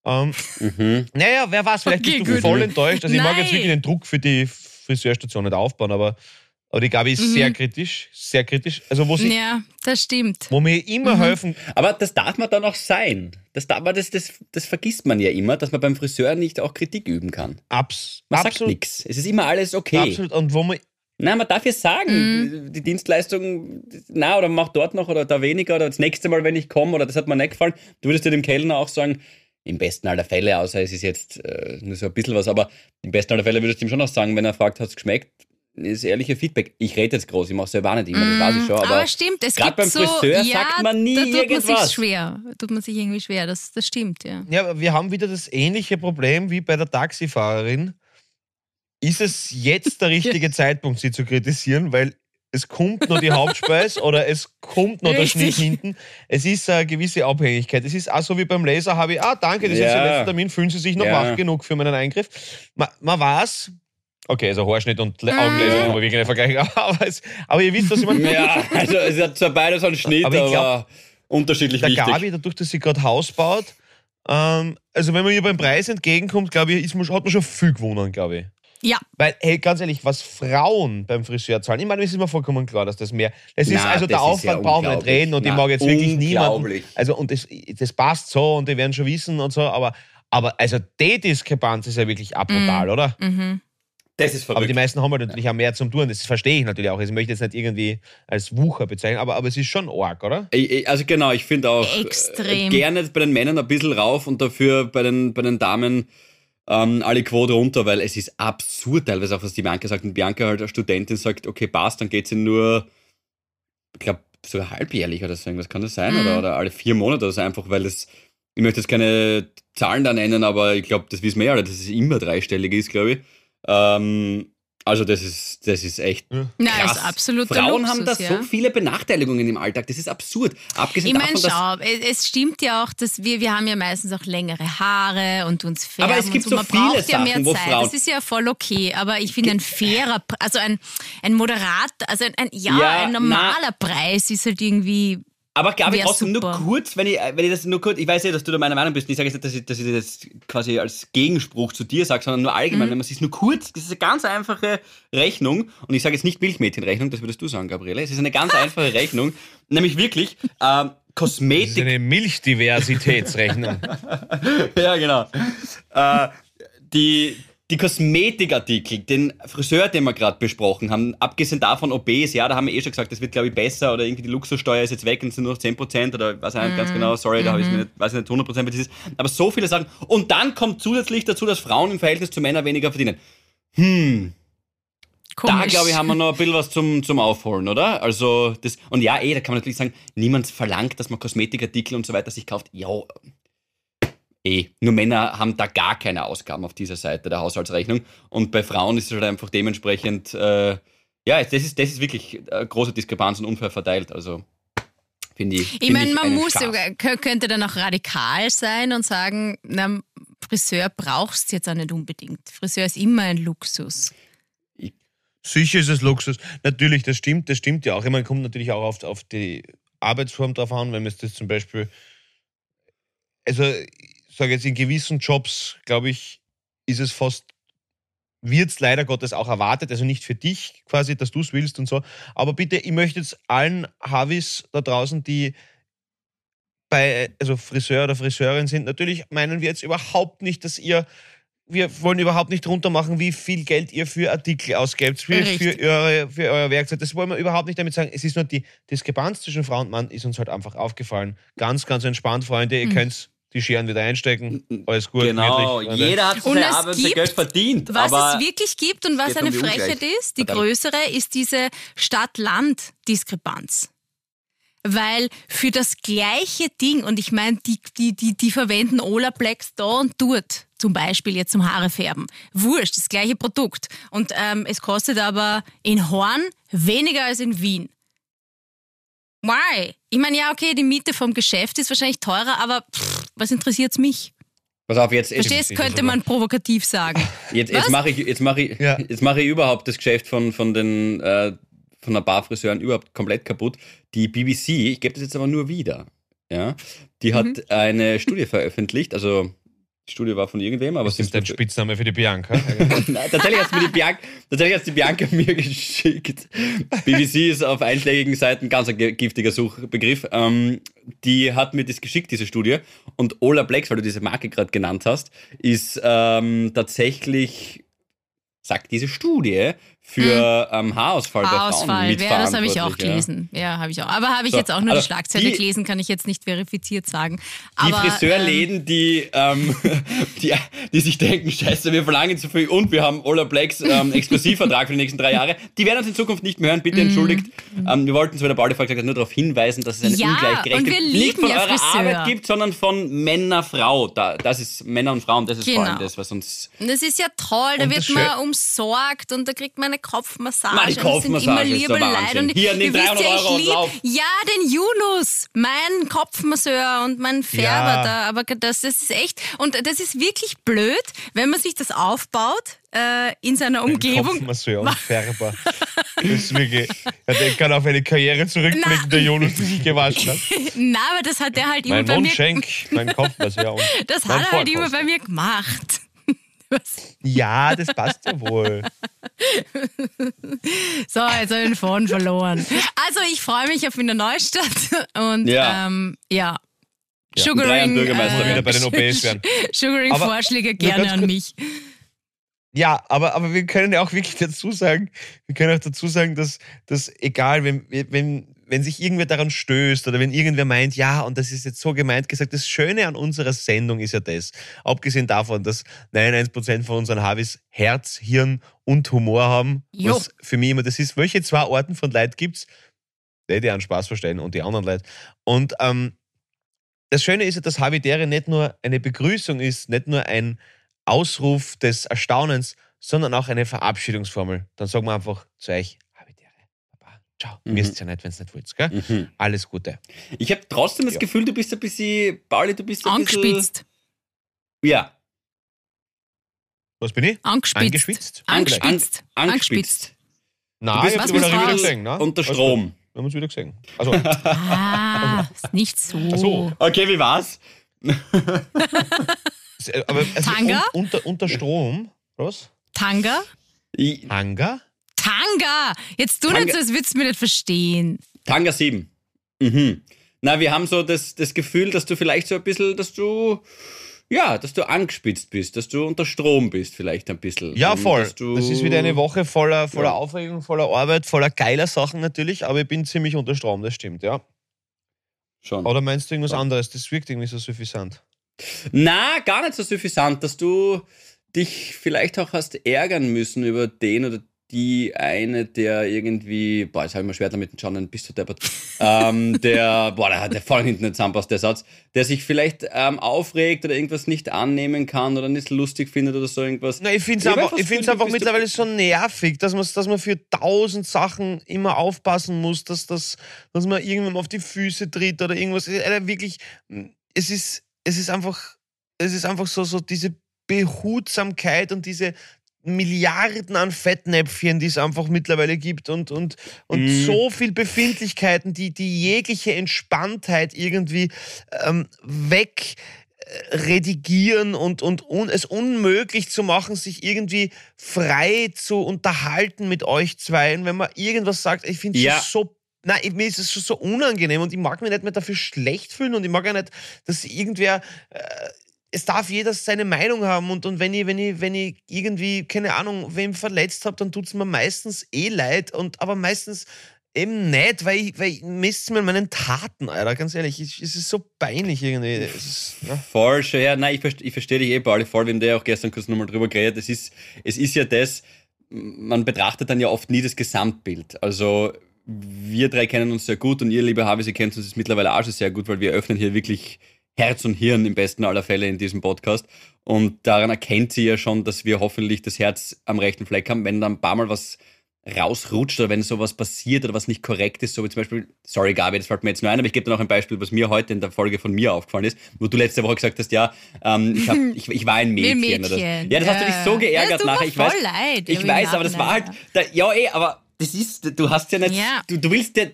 Ähm, Mhm. naja, wer weiß, vielleicht Okay, bist du gut. voll enttäuscht. Also ich mag jetzt Nein. wirklich den Druck für die Friseurstation nicht aufbauen, aber, aber die Gabi ist Mhm. sehr kritisch, sehr kritisch. Also wo, sie, Ja, das stimmt. wo mir immer Mhm. helfen, Aber das darf man dann auch sein. Das, darf, aber das, das, das vergisst man ja immer, dass man beim Friseur nicht auch Kritik üben kann. abs, Man sagt absolut, nichts. Es ist immer alles okay. absolut. Und wo man Nein, man darf ja sagen, die Dienstleistung, na, oder mach dort noch oder da weniger oder das nächste Mal, wenn ich komme oder das hat mir nicht gefallen. Du würdest ja dem Kellner auch sagen, im besten aller Fälle, außer es ist jetzt äh, nur so ein bisschen was, aber im besten aller Fälle würdest du ihm schon auch sagen, wenn er fragt, hat es geschmeckt, ist ehrliche Feedback. Ich rede jetzt groß, ich mache selber auch nicht immer, das weiß ich schon, aber. Aber stimmt, es gibt beim so, Friseur ja, sagt man nie da tut man irgendwas. sich schwer. Tut man sich irgendwie schwer, das, das stimmt, ja. Ja, aber wir haben wieder das ähnliche Problem wie bei der Taxifahrerin. Ist es jetzt der *laughs* richtige Zeitpunkt, sie zu kritisieren, weil es kommt nur die Hauptspeise *laughs* oder es kommt nur der. Schnitt hinten. Es ist eine gewisse Abhängigkeit. Es ist auch so wie beim Laser, habe ich, ah, danke, das ist Ja. Ihr letzter Termin, fühlen Sie sich noch Ja. wach genug für meinen Eingriff? Man, man weiß, okay, also Haarschnitt und Augenlaser kann man wirklich nicht vergleichen, *laughs* aber, es, aber ihr wisst, was ich meine. ja, also es hat zwar beides einen Schnitt, Aber aber, ich glaub, unterschiedlich der wichtig. Gabi, dadurch, dass sie gerade Haus baut, ähm, also wenn man ihr beim Preis entgegenkommt, glaube ich, ist man, hat man schon viel gewonnen, glaube ich. Ja, Weil, hey, ganz ehrlich, was Frauen beim Friseur zahlen, ich meine, es ist mir vollkommen klar, dass das mehr. Es ist Na, also der das ist ja Aufwand, brauchen wir nicht reden und ich Na, mag jetzt wirklich niemanden. unglaublich. Also, und das, das passt so und die werden schon wissen und so, aber, aber also die Diskrepanz ist ja wirklich abnormal, oder? mhm. Das ist Aber die verrückt. meisten haben halt natürlich auch mehr zum Tun, das verstehe ich natürlich auch. Also Ich möchte jetzt nicht irgendwie als Wucher bezeichnen, aber, aber es ist schon arg, oder? Also genau, ich finde auch Extrem. Äh, gerne bei den Männern ein bisschen rauf und dafür bei den, bei den Damen ähm, alle Quote runter, weil es ist absurd teilweise auch, was die Bianca sagt. Und Bianca halt als Studentin sagt, okay, passt, dann geht sie nur, ich glaube, sogar halbjährlich oder so irgendwas kann das sein? Mhm. Oder, oder alle vier Monate oder so einfach, weil das, ich möchte jetzt keine Zahlen da nennen, aber ich glaube, das wissen wir ja alle, dass es immer dreistellig ist, glaube ich. Ähm, also das ist, das ist echt Na, krass. ist absoluter Frauen Luxus, haben da ja. so viele Benachteiligungen im Alltag. Das ist absurd. Abgesehen Ich meine, davon, dass schau, es, stimmt ja auch, dass wir, wir haben ja meistens auch längere Haare und uns färben Aber es gibt und so. so Man viele braucht ja mehr Sachen, wo Zeit. Frauen- Das ist ja voll okay, aber ich finde ein fairer, also ein, ein moderat, also ein, ein ja, Ja, ein normaler Preis ist halt irgendwie Aber Gabi, Wär trotzdem nur super. kurz, wenn ich, wenn ich das nur kurz, ich weiß ja, dass du da meiner Meinung bist, ich sage jetzt nicht, dass ich, dass ich das quasi als Gegenspruch zu dir sage, sondern nur allgemein, Mhm. wenn man sich nur kurz, das ist eine ganz einfache Rechnung und ich sage jetzt nicht Milchmädchenrechnung, das würdest du sagen, Gabriele, es ist eine ganz einfache Rechnung, nämlich wirklich ähm, Das ist Kosmetik, eine Milchdiversitätsrechnung. *laughs* ja genau, äh, die, die Kosmetikartikel, den Friseur, den wir gerade besprochen haben, abgesehen davon OBs, ja, da haben wir eh schon gesagt, das wird glaube ich besser oder irgendwie die Luxussteuer ist jetzt weg und es sind nur noch 10% oder weiß ich nicht ganz genau, sorry, da habe ich nicht, weiß ich nicht 100% wie das ist, aber so viele Sachen. Und dann kommt zusätzlich dazu, dass Frauen im Verhältnis zu Männern weniger verdienen. Hm, komisch. da glaube ich, haben wir noch ein bisschen was zum, zum Aufholen, oder? Also, das, und ja, eh, da kann man natürlich sagen, niemand verlangt, dass man Kosmetikartikel und so weiter sich kauft. Ja, eh. Nur Männer haben da gar keine Ausgaben auf dieser Seite der Haushaltsrechnung. Und bei Frauen ist es halt einfach dementsprechend, äh, ja, das ist, das ist wirklich eine große Diskrepanz und unfair verteilt. Also, finde ich. Ich meine, man muss, könnte dann auch radikal sein und sagen, na, Friseur brauchst du jetzt auch nicht unbedingt. Friseur ist immer ein Luxus. Sicher ist es Luxus. Natürlich, das stimmt, das stimmt ja auch. Ich meine, kommt natürlich auch auf, auf die Arbeitsform drauf an, wenn man das zum Beispiel, also sage jetzt in gewissen Jobs, glaube ich, ist es fast, wird es leider Gottes auch erwartet, also nicht für dich quasi, dass du es willst und so. Aber bitte, ich möchte jetzt allen Havis da draußen, die bei, also Friseur oder Friseurin sind, natürlich meinen wir jetzt überhaupt nicht, dass ihr wir wollen überhaupt nicht runter machen, wie viel Geld ihr für Artikel ausgebt, für, für, eure, für euer Werkzeug. Das wollen wir überhaupt nicht damit sagen. Es ist nur die Diskrepanz zwischen Frau und Mann, ist uns halt einfach aufgefallen. Ganz, ganz entspannt, Freunde. Ihr könnt die Scheren wieder einstecken. Alles gut. Genau, gemütlich, jeder hat seine Arbeit gibt- Geld verdient. Was aber es wirklich gibt und was um eine die Frechheit ist, die größere, ist diese Stadt-Land-Diskrepanz. Weil für das gleiche Ding, und ich meine, die, die, die, die verwenden Olaplex da und dort, zum Beispiel jetzt zum Haare färben. Wurscht, das gleiche Produkt. Und ähm, es kostet aber in Horn weniger als in Wien. Why? Ich meine, ja, okay, die Miete vom Geschäft ist wahrscheinlich teurer, aber pff, was interessiert's mich? pass auf, jetzt, Verstehst, könnte man provokativ sagen. *laughs* Jetzt, jetzt mache ich, jetzt mache ich, Ja. jetzt mache ich überhaupt das Geschäft von, von den äh, von der Barfriseuren überhaupt komplett kaputt. Die BBC, ich gebe das jetzt aber nur wieder, ja, die hat Mhm. eine Studie veröffentlicht, also die Studie war von irgendwem, aber Was ist dein Spitzname für die Bianca? *laughs* Nein, tatsächlich hat mir die Bianca, tatsächlich hat's die Bianca *laughs* mir geschickt. BBC ist auf einschlägigen Seiten ganz ein ge- giftiger Suchbegriff. Ähm, die hat mir das geschickt, diese Studie. Und Ola Plex, weil du diese Marke gerade genannt hast, ist ähm, tatsächlich, sagt diese Studie, für ähm, Haarausfall bei Frauen Haarausfall, ja, das habe ich auch mitverantwortlich, ja. gelesen. Ja, habe ich auch. Aber habe ich So, jetzt auch nur also die Schlagzeile die- gelesen, kann ich jetzt nicht verifiziert sagen. Die Aber, Friseurläden, die, ähm, *laughs* die, die sich denken, scheiße, wir verlangen zu viel und wir haben Olaplex ähm, *laughs* Exklusivvertrag für die nächsten drei Jahre, die werden uns in Zukunft nicht mehr hören, bitte entschuldigt. Ähm, wir wollten, so wie der Pauli vorher gesagt hat, nur darauf hinweisen, dass es eine Mhm. Ja, ungleichgerechte und wir nicht von eurer Friseur. Arbeit gibt, sondern von Männer-Frau. Da, das ist Männer und Frauen, das ist vor allem Genau. das, was uns... ähm, das ist ja toll, da wird man umsorgt und da kriegt man eine Kopfmassage. Mann, die und es sind immer Kopfmassage liebe der Leute. Und Hier, nimm ihr wisst 300 ja, Euro und ich lieb, lauf. Ja, den Yunus, mein Kopfmasseur und mein Färber Ja. da. Aber das, das ist echt, und das ist wirklich blöd, wenn man sich das aufbaut äh, in seiner Umgebung. Kopfmasseur und *laughs* Färber. Das ist wirklich, ja, der kann auf eine Karriere zurückblicken, Na. der Jonas, der sich gewaschen hat. *laughs* Na, aber das hat er halt immer Mein bei mir Mundschenk, *laughs* mein Kopfmasseur und Das mein hat er halt immer bei mir gemacht. Was? Ja, das passt ja wohl. *laughs* So, jetzt habe ich den Faden verloren. Also, ich freue mich auf Wiener Neustadt und Ja. ähm, ja. Ja, Sugaring, Bürgermeister wieder bei den OBs werden. *laughs* Sugaring-Vorschläge gerne an mich. Ja, aber, aber wir können ja auch wirklich dazu sagen, wir können auch dazu sagen, dass, dass egal, wenn, wenn, wenn sich irgendwer daran stößt oder wenn irgendwer meint, ja, und das ist jetzt so gemeint gesagt, das Schöne an unserer Sendung ist ja das, abgesehen davon, dass 99% von unseren Havis Herz, Hirn und Humor haben, Jo. was für mich immer das ist, welche zwei Arten von Leid gibt's? Die, die einen Spaß verstehen und die anderen Leute. Und ähm, das Schöne ist ja, dass Havidere nicht nur eine Begrüßung ist, nicht nur ein Ausruf des Erstaunens, sondern auch eine Verabschiedungsformel. Dann sagen wir einfach zu euch, ciao. Mhm. Mir ist ja nicht, wenn es nicht wollt, gell? Mhm. Alles Gute. Ich habe trotzdem das Ja. Gefühl, du bist ein bisschen, Pauli, du bist ein bisschen... Angespitzt. Ja, Was bin ich? Angespitzt. Angeschwitzt? Angespitzt. An- Angespitzt. Nein, bist- ich habe wieder gesehen. Ne? unter gut. Strom. Wir haben uns wieder gesehen. Also, *laughs* Ah, ist nicht so. So. Okay, wie war's? *laughs* aber also Tanga? un, unter, unter Strom, was? Tanga? Ich, Hanga? Tanga! Jetzt tu Tanga. nicht so, als würdest du mich nicht verstehen. Tanga 7. Mhm. Na, wir haben so das, das Gefühl, dass du vielleicht so ein bisschen, dass du, ja, dass du angespitzt bist, dass du unter Strom bist, vielleicht ein bisschen. Ja, Und voll. du- Das ist wieder eine Woche voller, voller Ja. Aufregung, voller Arbeit, voller geiler Sachen natürlich, aber ich bin ziemlich unter Strom, das stimmt, ja. Schon. Oder meinst du irgendwas Ja. anderes? Das wirkt irgendwie so suffisant. Na, gar nicht so suffisant, dass du dich vielleicht auch hast ärgern müssen über den oder die eine, der irgendwie, boah, jetzt habe ich mir schwer damit schauen, bist du deppert, ähm, der, boah, der, der voll hinten nicht zusammenpasst, der Satz, der sich vielleicht ähm, aufregt oder irgendwas nicht annehmen kann oder nicht lustig findet oder so irgendwas. Na, ich finde es einfach, ich find's einfach mittlerweile so nervig, dass man, dass man für tausend Sachen immer aufpassen muss, dass, das, dass man irgendwann auf die Füße tritt oder irgendwas. Alter, wirklich, es ist, es ist einfach, es ist einfach so, so diese Behutsamkeit und diese Milliarden an Fettnäpfchen, die es einfach mittlerweile gibt und, und, und Mhm. so viel Befindlichkeiten, die, die jegliche Entspanntheit irgendwie ähm, weg äh, redigieren und, und un, es unmöglich zu machen, sich irgendwie frei zu unterhalten mit euch zwei. Und wenn man irgendwas sagt, ich finde es Ja. so. Nein, mir ist es schon so unangenehm und ich mag mich nicht mehr dafür schlecht fühlen und ich mag ja nicht, dass irgendwer. Äh, es darf jeder seine Meinung haben und, und wenn, ich, wenn, ich, wenn ich irgendwie, keine Ahnung, wem verletzt habe, dann tut es mir meistens eh leid, und, aber meistens eben nicht, weil ich, weil ich misst mir meinen Taten, Alter, ganz ehrlich, ich, es ist so peinlich irgendwie. Ist, ja. Voll schon, ja, nein, ich, ich verstehe dich eh, Pauli, voll, wir haben da ja auch gestern kurz nochmal drüber geredet. Es ist, es ist ja das, man betrachtet dann ja oft nie das Gesamtbild. Also, wir drei kennen uns sehr gut und ihr, liebe Harvey, Sie kennt uns mittlerweile auch schon sehr gut, weil wir öffnen hier wirklich Herz und Hirn im besten aller Fälle in diesem Podcast. Und daran erkennt sie ja schon, dass wir hoffentlich das Herz am rechten Fleck haben, wenn dann ein paar Mal was rausrutscht oder wenn sowas passiert oder was nicht korrekt ist, so wie zum Beispiel, sorry Gabi, das fällt mir jetzt nur ein, aber ich gebe dir noch ein Beispiel, was mir heute in der Folge von mir aufgefallen ist, wo du letzte Woche gesagt hast, ja, ähm, ich, hab, ich, ich war ein *laughs* Mädchen. Mädchen. Oder, ja, das hast du dich so Ja, geärgert tut nachher. Ich weiß, leid, ich weiß, aber das war halt, da, ja eh, aber das ist, du hast ja nicht, Ja. Du, du willst ja,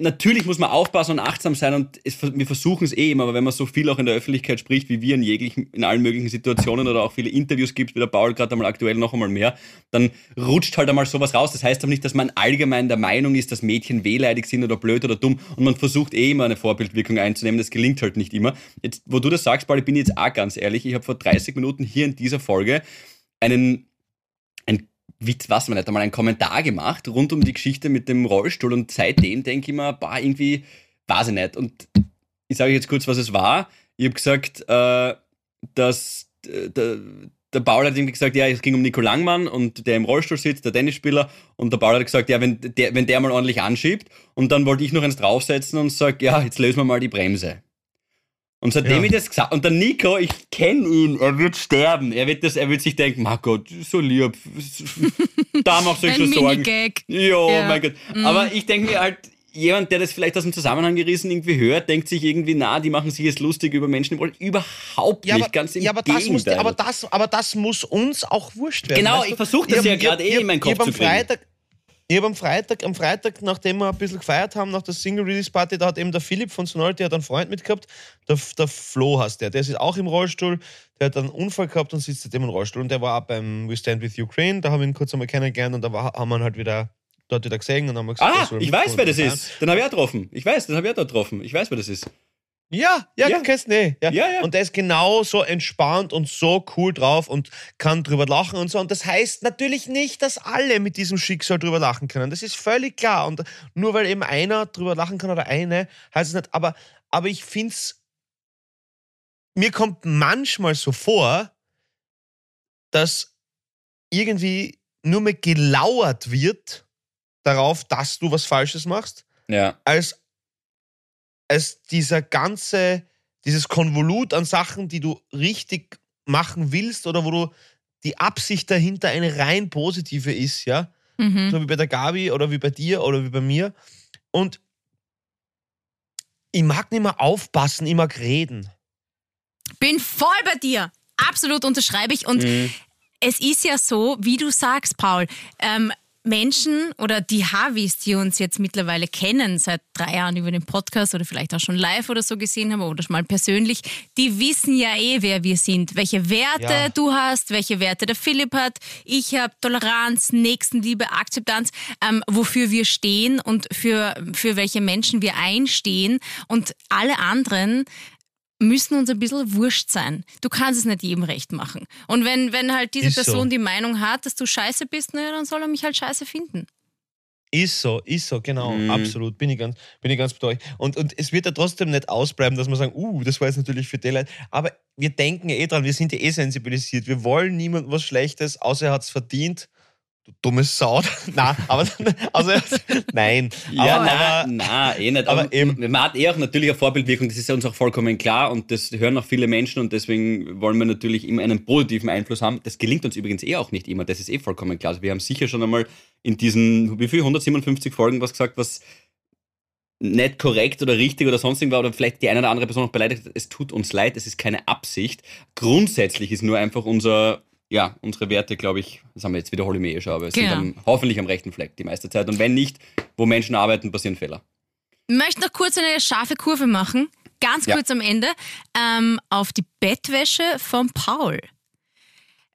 natürlich muss man aufpassen und achtsam sein und es, wir versuchen es eh immer, aber wenn man so viel auch in der Öffentlichkeit spricht, wie wir in jeglichen, in allen möglichen Situationen oder auch viele Interviews gibt, wie der Paul gerade einmal aktuell noch einmal mehr, dann rutscht halt einmal sowas raus. Das heißt aber nicht, dass man allgemein der Meinung ist, dass Mädchen wehleidig sind oder blöd oder dumm und man versucht eh immer eine Vorbildwirkung einzunehmen. Das gelingt halt nicht immer. Jetzt, wo du das sagst, Paul, ich bin jetzt auch ganz ehrlich, ich habe vor 30 Minuten hier in dieser Folge einen ein Witz, was man nicht einmal einen Kommentar gemacht rund um die Geschichte mit dem Rollstuhl und seitdem denke ich mir, bah, irgendwie, weiß ich nicht. Und ich sage jetzt kurz, was es war. Ich habe gesagt, äh, dass äh, der, der Paul hat irgendwie gesagt, ja, es ging um Nico Langmann und der im Rollstuhl sitzt, der Tennisspieler. Und der Paul hat gesagt, ja, wenn der, wenn der mal ordentlich anschiebt. Und dann wollte ich noch eins draufsetzen und sage, ja, jetzt lösen wir mal die Bremse. Und seitdem Ja. ich das gesagt und der Nico, ich kenne ihn, er wird sterben. Er wird, das, er wird sich denken, mein Gott, so lieb. *laughs* Da machst du schon Sorgen. Jo, Ja. mein Gott. Aber ich denke mir halt, jemand, der das vielleicht aus dem Zusammenhang gerissen irgendwie hört, denkt sich irgendwie, na, die machen sich jetzt lustig über Menschen im Rollstuhl. Überhaupt Ja, nicht, aber, ganz im ja, aber, das muss, Gegenteil. aber, das, aber das muss uns auch wurscht werden. Genau, weißt du? ich versuch das hab- ja gerade eh in meinen Kopf zu kriegen. Freitag, Ich habe am Freitag, am Freitag, nachdem wir ein bisschen gefeiert haben, nach der Single-Release-Party, da hat eben der Philipp von Sonority hat einen Freund mitgehabt, der, der Flo heißt der. Der ist auch im Rollstuhl, der hat einen Unfall gehabt und sitzt seitdem im Rollstuhl. Und der war auch beim We Stand With Ukraine, da haben wir ihn kurz einmal kennengelernt und da war, haben wir ihn halt wieder dort wieder gesehen und haben gesagt, Ah, ich weiß, wer das ist. Den habe ich auch getroffen. Ich weiß, den habe ich auch dort getroffen. Ich weiß, wer das ist. Ja, ja, Ja. kennst nee. Ja. Ja, ja. Und der ist genau so entspannt und so cool drauf und kann drüber lachen und so. Und das heißt natürlich nicht, dass alle mit diesem Schicksal drüber lachen können. Das ist völlig klar. Und nur weil eben einer drüber lachen kann oder eine, heißt es nicht. Aber, aber ich finde es, mir kommt manchmal so vor, dass irgendwie nur mehr gelauert wird darauf, dass du was Falsches machst Ja. als, als dieser ganze, dieses Konvolut an Sachen, die du richtig machen willst oder wo du die Absicht dahinter eine rein positive ist, ja. Mhm. So wie bei der Gabi oder wie bei dir oder wie bei mir. Und ich mag nicht mehr aufpassen, ich mag reden. Bin voll bei dir. Absolut unterschreibe ich. Und Mhm. es ist ja so, wie du sagst, Paul, ähm, Menschen oder die Havis, die uns jetzt mittlerweile kennen, seit drei Jahren über den Podcast oder vielleicht auch schon live oder so gesehen haben oder schon mal persönlich, die wissen ja eh, wer wir sind, welche Werte Ja. du hast, welche Werte der Philipp hat. Ich habe Toleranz, Nächstenliebe, Akzeptanz, ähm, wofür wir stehen und für, für welche Menschen wir einstehen. Und alle anderen müssen uns ein bisschen wurscht sein. Du kannst es nicht jedem recht machen. Und wenn, wenn halt diese Ist so. Person die Meinung hat, dass du scheiße bist, naja, dann soll er mich halt scheiße finden. Ist so, ist so, genau, Mhm. absolut, bin ich ganz, bin ich ganz bei euch. Und, und es wird ja trotzdem nicht ausbleiben, dass wir sagen, uh, das war jetzt natürlich für die Leute, aber wir denken ja eh dran, wir sind ja eh sensibilisiert, wir wollen niemandem was Schlechtes, außer er hat es verdient. Du dummes Sau. *laughs* nein, aber, also, nein, Ja, aber, na, aber na, eh nicht. aber Aber, eben- man hat eh auch natürlich eine Vorbildwirkung, das ist ja uns auch vollkommen klar und das hören auch viele Menschen und deswegen wollen wir natürlich immer einen positiven Einfluss haben. Das gelingt uns übrigens eh auch nicht immer, das ist eh vollkommen klar. Also wir haben sicher schon einmal in diesen, wie viel, 157 Folgen was gesagt, was nicht korrekt oder richtig oder sonst irgendwas oder vielleicht die eine oder andere Person auch beleidigt hat. Es tut uns leid, es ist keine Absicht. Grundsätzlich ist nur einfach unser, ja, unsere Werte, glaube ich, das haben wir jetzt wiederhole ich mir eh schon, aber es Genau. sind am, hoffentlich am rechten Fleck die meiste Zeit. Und wenn nicht, wo Menschen arbeiten, passieren Fehler. Ich möchte noch kurz eine scharfe Kurve machen, ganz Ja. kurz am Ende, ähm, auf die Bettwäsche von Paul.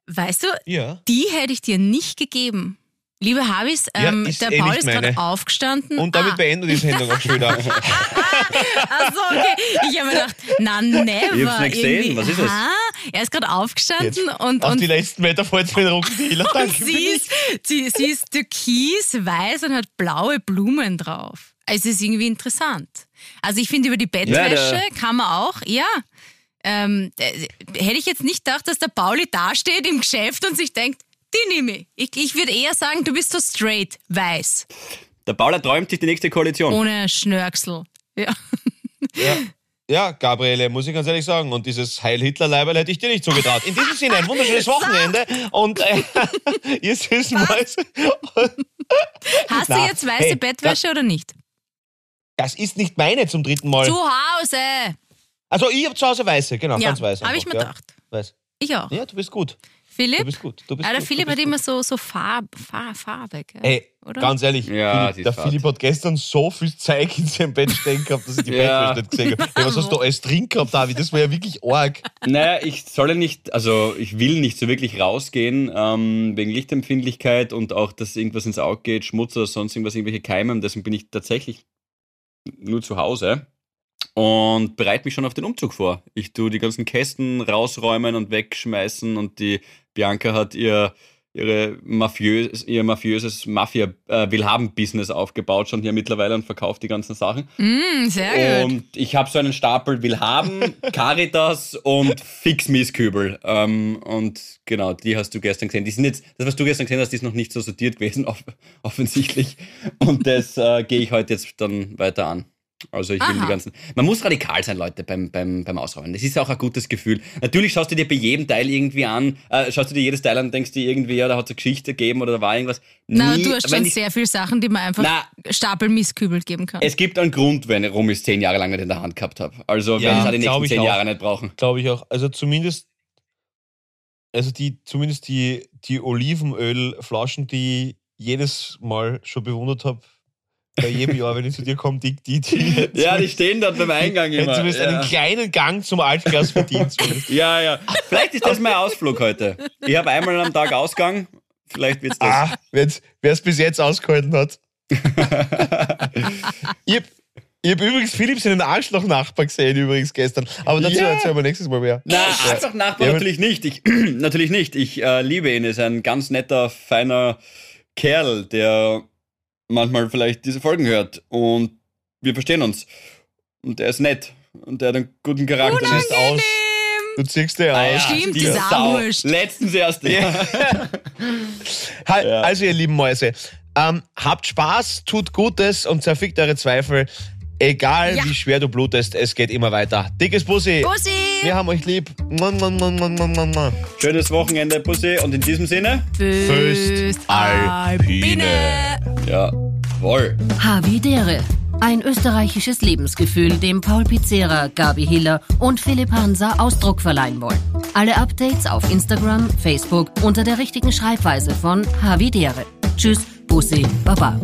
Weißt du, ja. die hätte ich dir nicht gegeben. Liebe Habis, Ja, ähm, ist der eh Paul ist gerade aufgestanden. Und damit ah, beenden wir die Sendung auch schon wieder. *laughs* Achso, okay. Ich habe mir gedacht, na, never. Ich hab's nicht gesehen. Irgendwie. Was ist es? Aha, Er ist gerade aufgestanden Jetzt. und, Auf und, die letzten Meter fällt mir der Rockendealer. *laughs* und Danke. sie, ist, sie, sie ist türkis, weiß und hat blaue Blumen drauf. Also es ist irgendwie interessant. Also ich finde, über die Bettwäsche Ja, kann man auch, ja. Ähm, äh, hätte ich jetzt nicht gedacht, dass der Pauli dasteht im Geschäft und sich denkt, die nehme ich. Ich, ich würde eher sagen, du bist so straight, weiß, Der Bauer träumt sich die nächste Koalition. ohne Schnörksel. Ja. Ja. ja, Gabriele, muss ich ganz ehrlich sagen. Und dieses Heil-Hitler-Leiberl hätte ich dir nicht zugetraut. In diesem Sinne, ein wunderschönes Wochenende. Und äh, *laughs* ihr süßen Mäuse. Hast Na, du jetzt weiße hey, Bettwäsche oder nicht? Das ist nicht meine zum dritten Mal. Zu Hause. Also ich habe zu Hause weiße, genau, Ja, ganz weiß. habe ich mir ja. gedacht. Weiß. Ich auch. Ja, du bist gut. Du Philipp? bist gut. Du bist Ah, der gut. Philipp du hat bist immer gut. so, so Farb, Farb, Farbe, gell? Ey, Oder? ganz ehrlich, Ja, Philipp, der fad. Philipp hat gestern so viel Zeug in seinem Bett stehen gehabt, dass ich die Ja. Bettwäsche nicht gesehen habe. Ja, was hast du alles drin gehabt, David? Das war ja wirklich arg. Naja, ich soll ja nicht, also ich will nicht so wirklich rausgehen, ähm, wegen Lichtempfindlichkeit und auch, dass irgendwas ins Auge geht, Schmutz oder sonst irgendwas, irgendwelche Keime. Und deswegen bin ich tatsächlich nur zu Hause und bereite mich schon auf den Umzug vor. Ich tue die ganzen Kästen rausräumen und wegschmeißen und die Bianca hat ihr ihre mafiös, ihr mafiöses Mafia-Willhaben-Business aufgebaut, schon hier mittlerweile und verkauft die ganzen Sachen. Mm, sehr gut. Und ich habe so einen Stapel Willhaben, *laughs* Caritas und Fix-Mieskübel. Ähm, und genau, die hast du gestern gesehen. Die sind jetzt, das, was du gestern gesehen hast, ist noch nicht so sortiert gewesen, *laughs* off offensichtlich. Und das äh, gehe ich heute jetzt dann weiter an. Also ich will Aha. die ganzen. Man muss radikal sein, Leute, beim, beim, beim Ausräumen. Das ist auch ein gutes Gefühl. Natürlich schaust du dir bei jedem Teil irgendwie an, äh, schaust du dir jedes Teil an und denkst dir irgendwie, ja, da hat es eine Geschichte gegeben oder da war irgendwas. Na, Nie- du hast schon ich- sehr viele Sachen, die man einfach Na, Stapel Misskübel geben kann. es gibt einen Grund, wenn warum ich es zehn Jahre lang nicht in der Hand gehabt habe. Also Ja, wenn ich es die nächsten zehn auch. Jahre nicht brauchen. Glaube ich auch. Also zumindest, also die, zumindest die, die Olivenölflaschen, die ich jedes Mal schon bewundert habe, bei jedem Jahr, wenn ich zu dir komme, die, die, die, *laughs* Ja, die stehen dort beim Eingang immer. zumindest Ja. einen kleinen Gang zum Altglas verdient. *laughs* zumindest. ja, ja. Vielleicht ist das mein Ausflug heute. Ich habe einmal am Tag Ausgang. Vielleicht wird's das. ah, wer es bis jetzt ausgehalten hat. *laughs* ich hab, habe übrigens Philipp seinen Arschloch-Nachbar gesehen, übrigens gestern. Aber dazu Ja. erzählen wir nächstes Mal mehr. Na, Arschloch Nachbar Ja, natürlich nicht. Ich, *clears throat* natürlich nicht. Ich äh, liebe ihn. Er ist ein ganz netter, feiner Kerl, der manchmal vielleicht diese Folgen hört. Und wir verstehen uns. Und er ist nett. Und er hat einen guten Charakter. Du siehst aus. Du ziehst dir Ah, aus. Stimmt, die diese Sau. Letztens erst. *laughs* Ja. Also, ihr lieben Mäuse, ähm, habt Spaß, tut Gutes und zerfickt eure Zweifel. Egal Ja. wie schwer du blutest, es geht immer weiter. Dickes Bussi. Bussi! Wir haben euch lieb. Schönes Wochenende, Pussy. Und in diesem Sinne, Föst Alpine. jawohl. Havidere. Ein österreichisches Lebensgefühl, dem Paul Pizzera, Gabi Hiller und Philipp Hansa Ausdruck verleihen wollen. Alle Updates auf Instagram, Facebook unter der richtigen Schreibweise von Havidere. Tschüss, Bussi, Baba.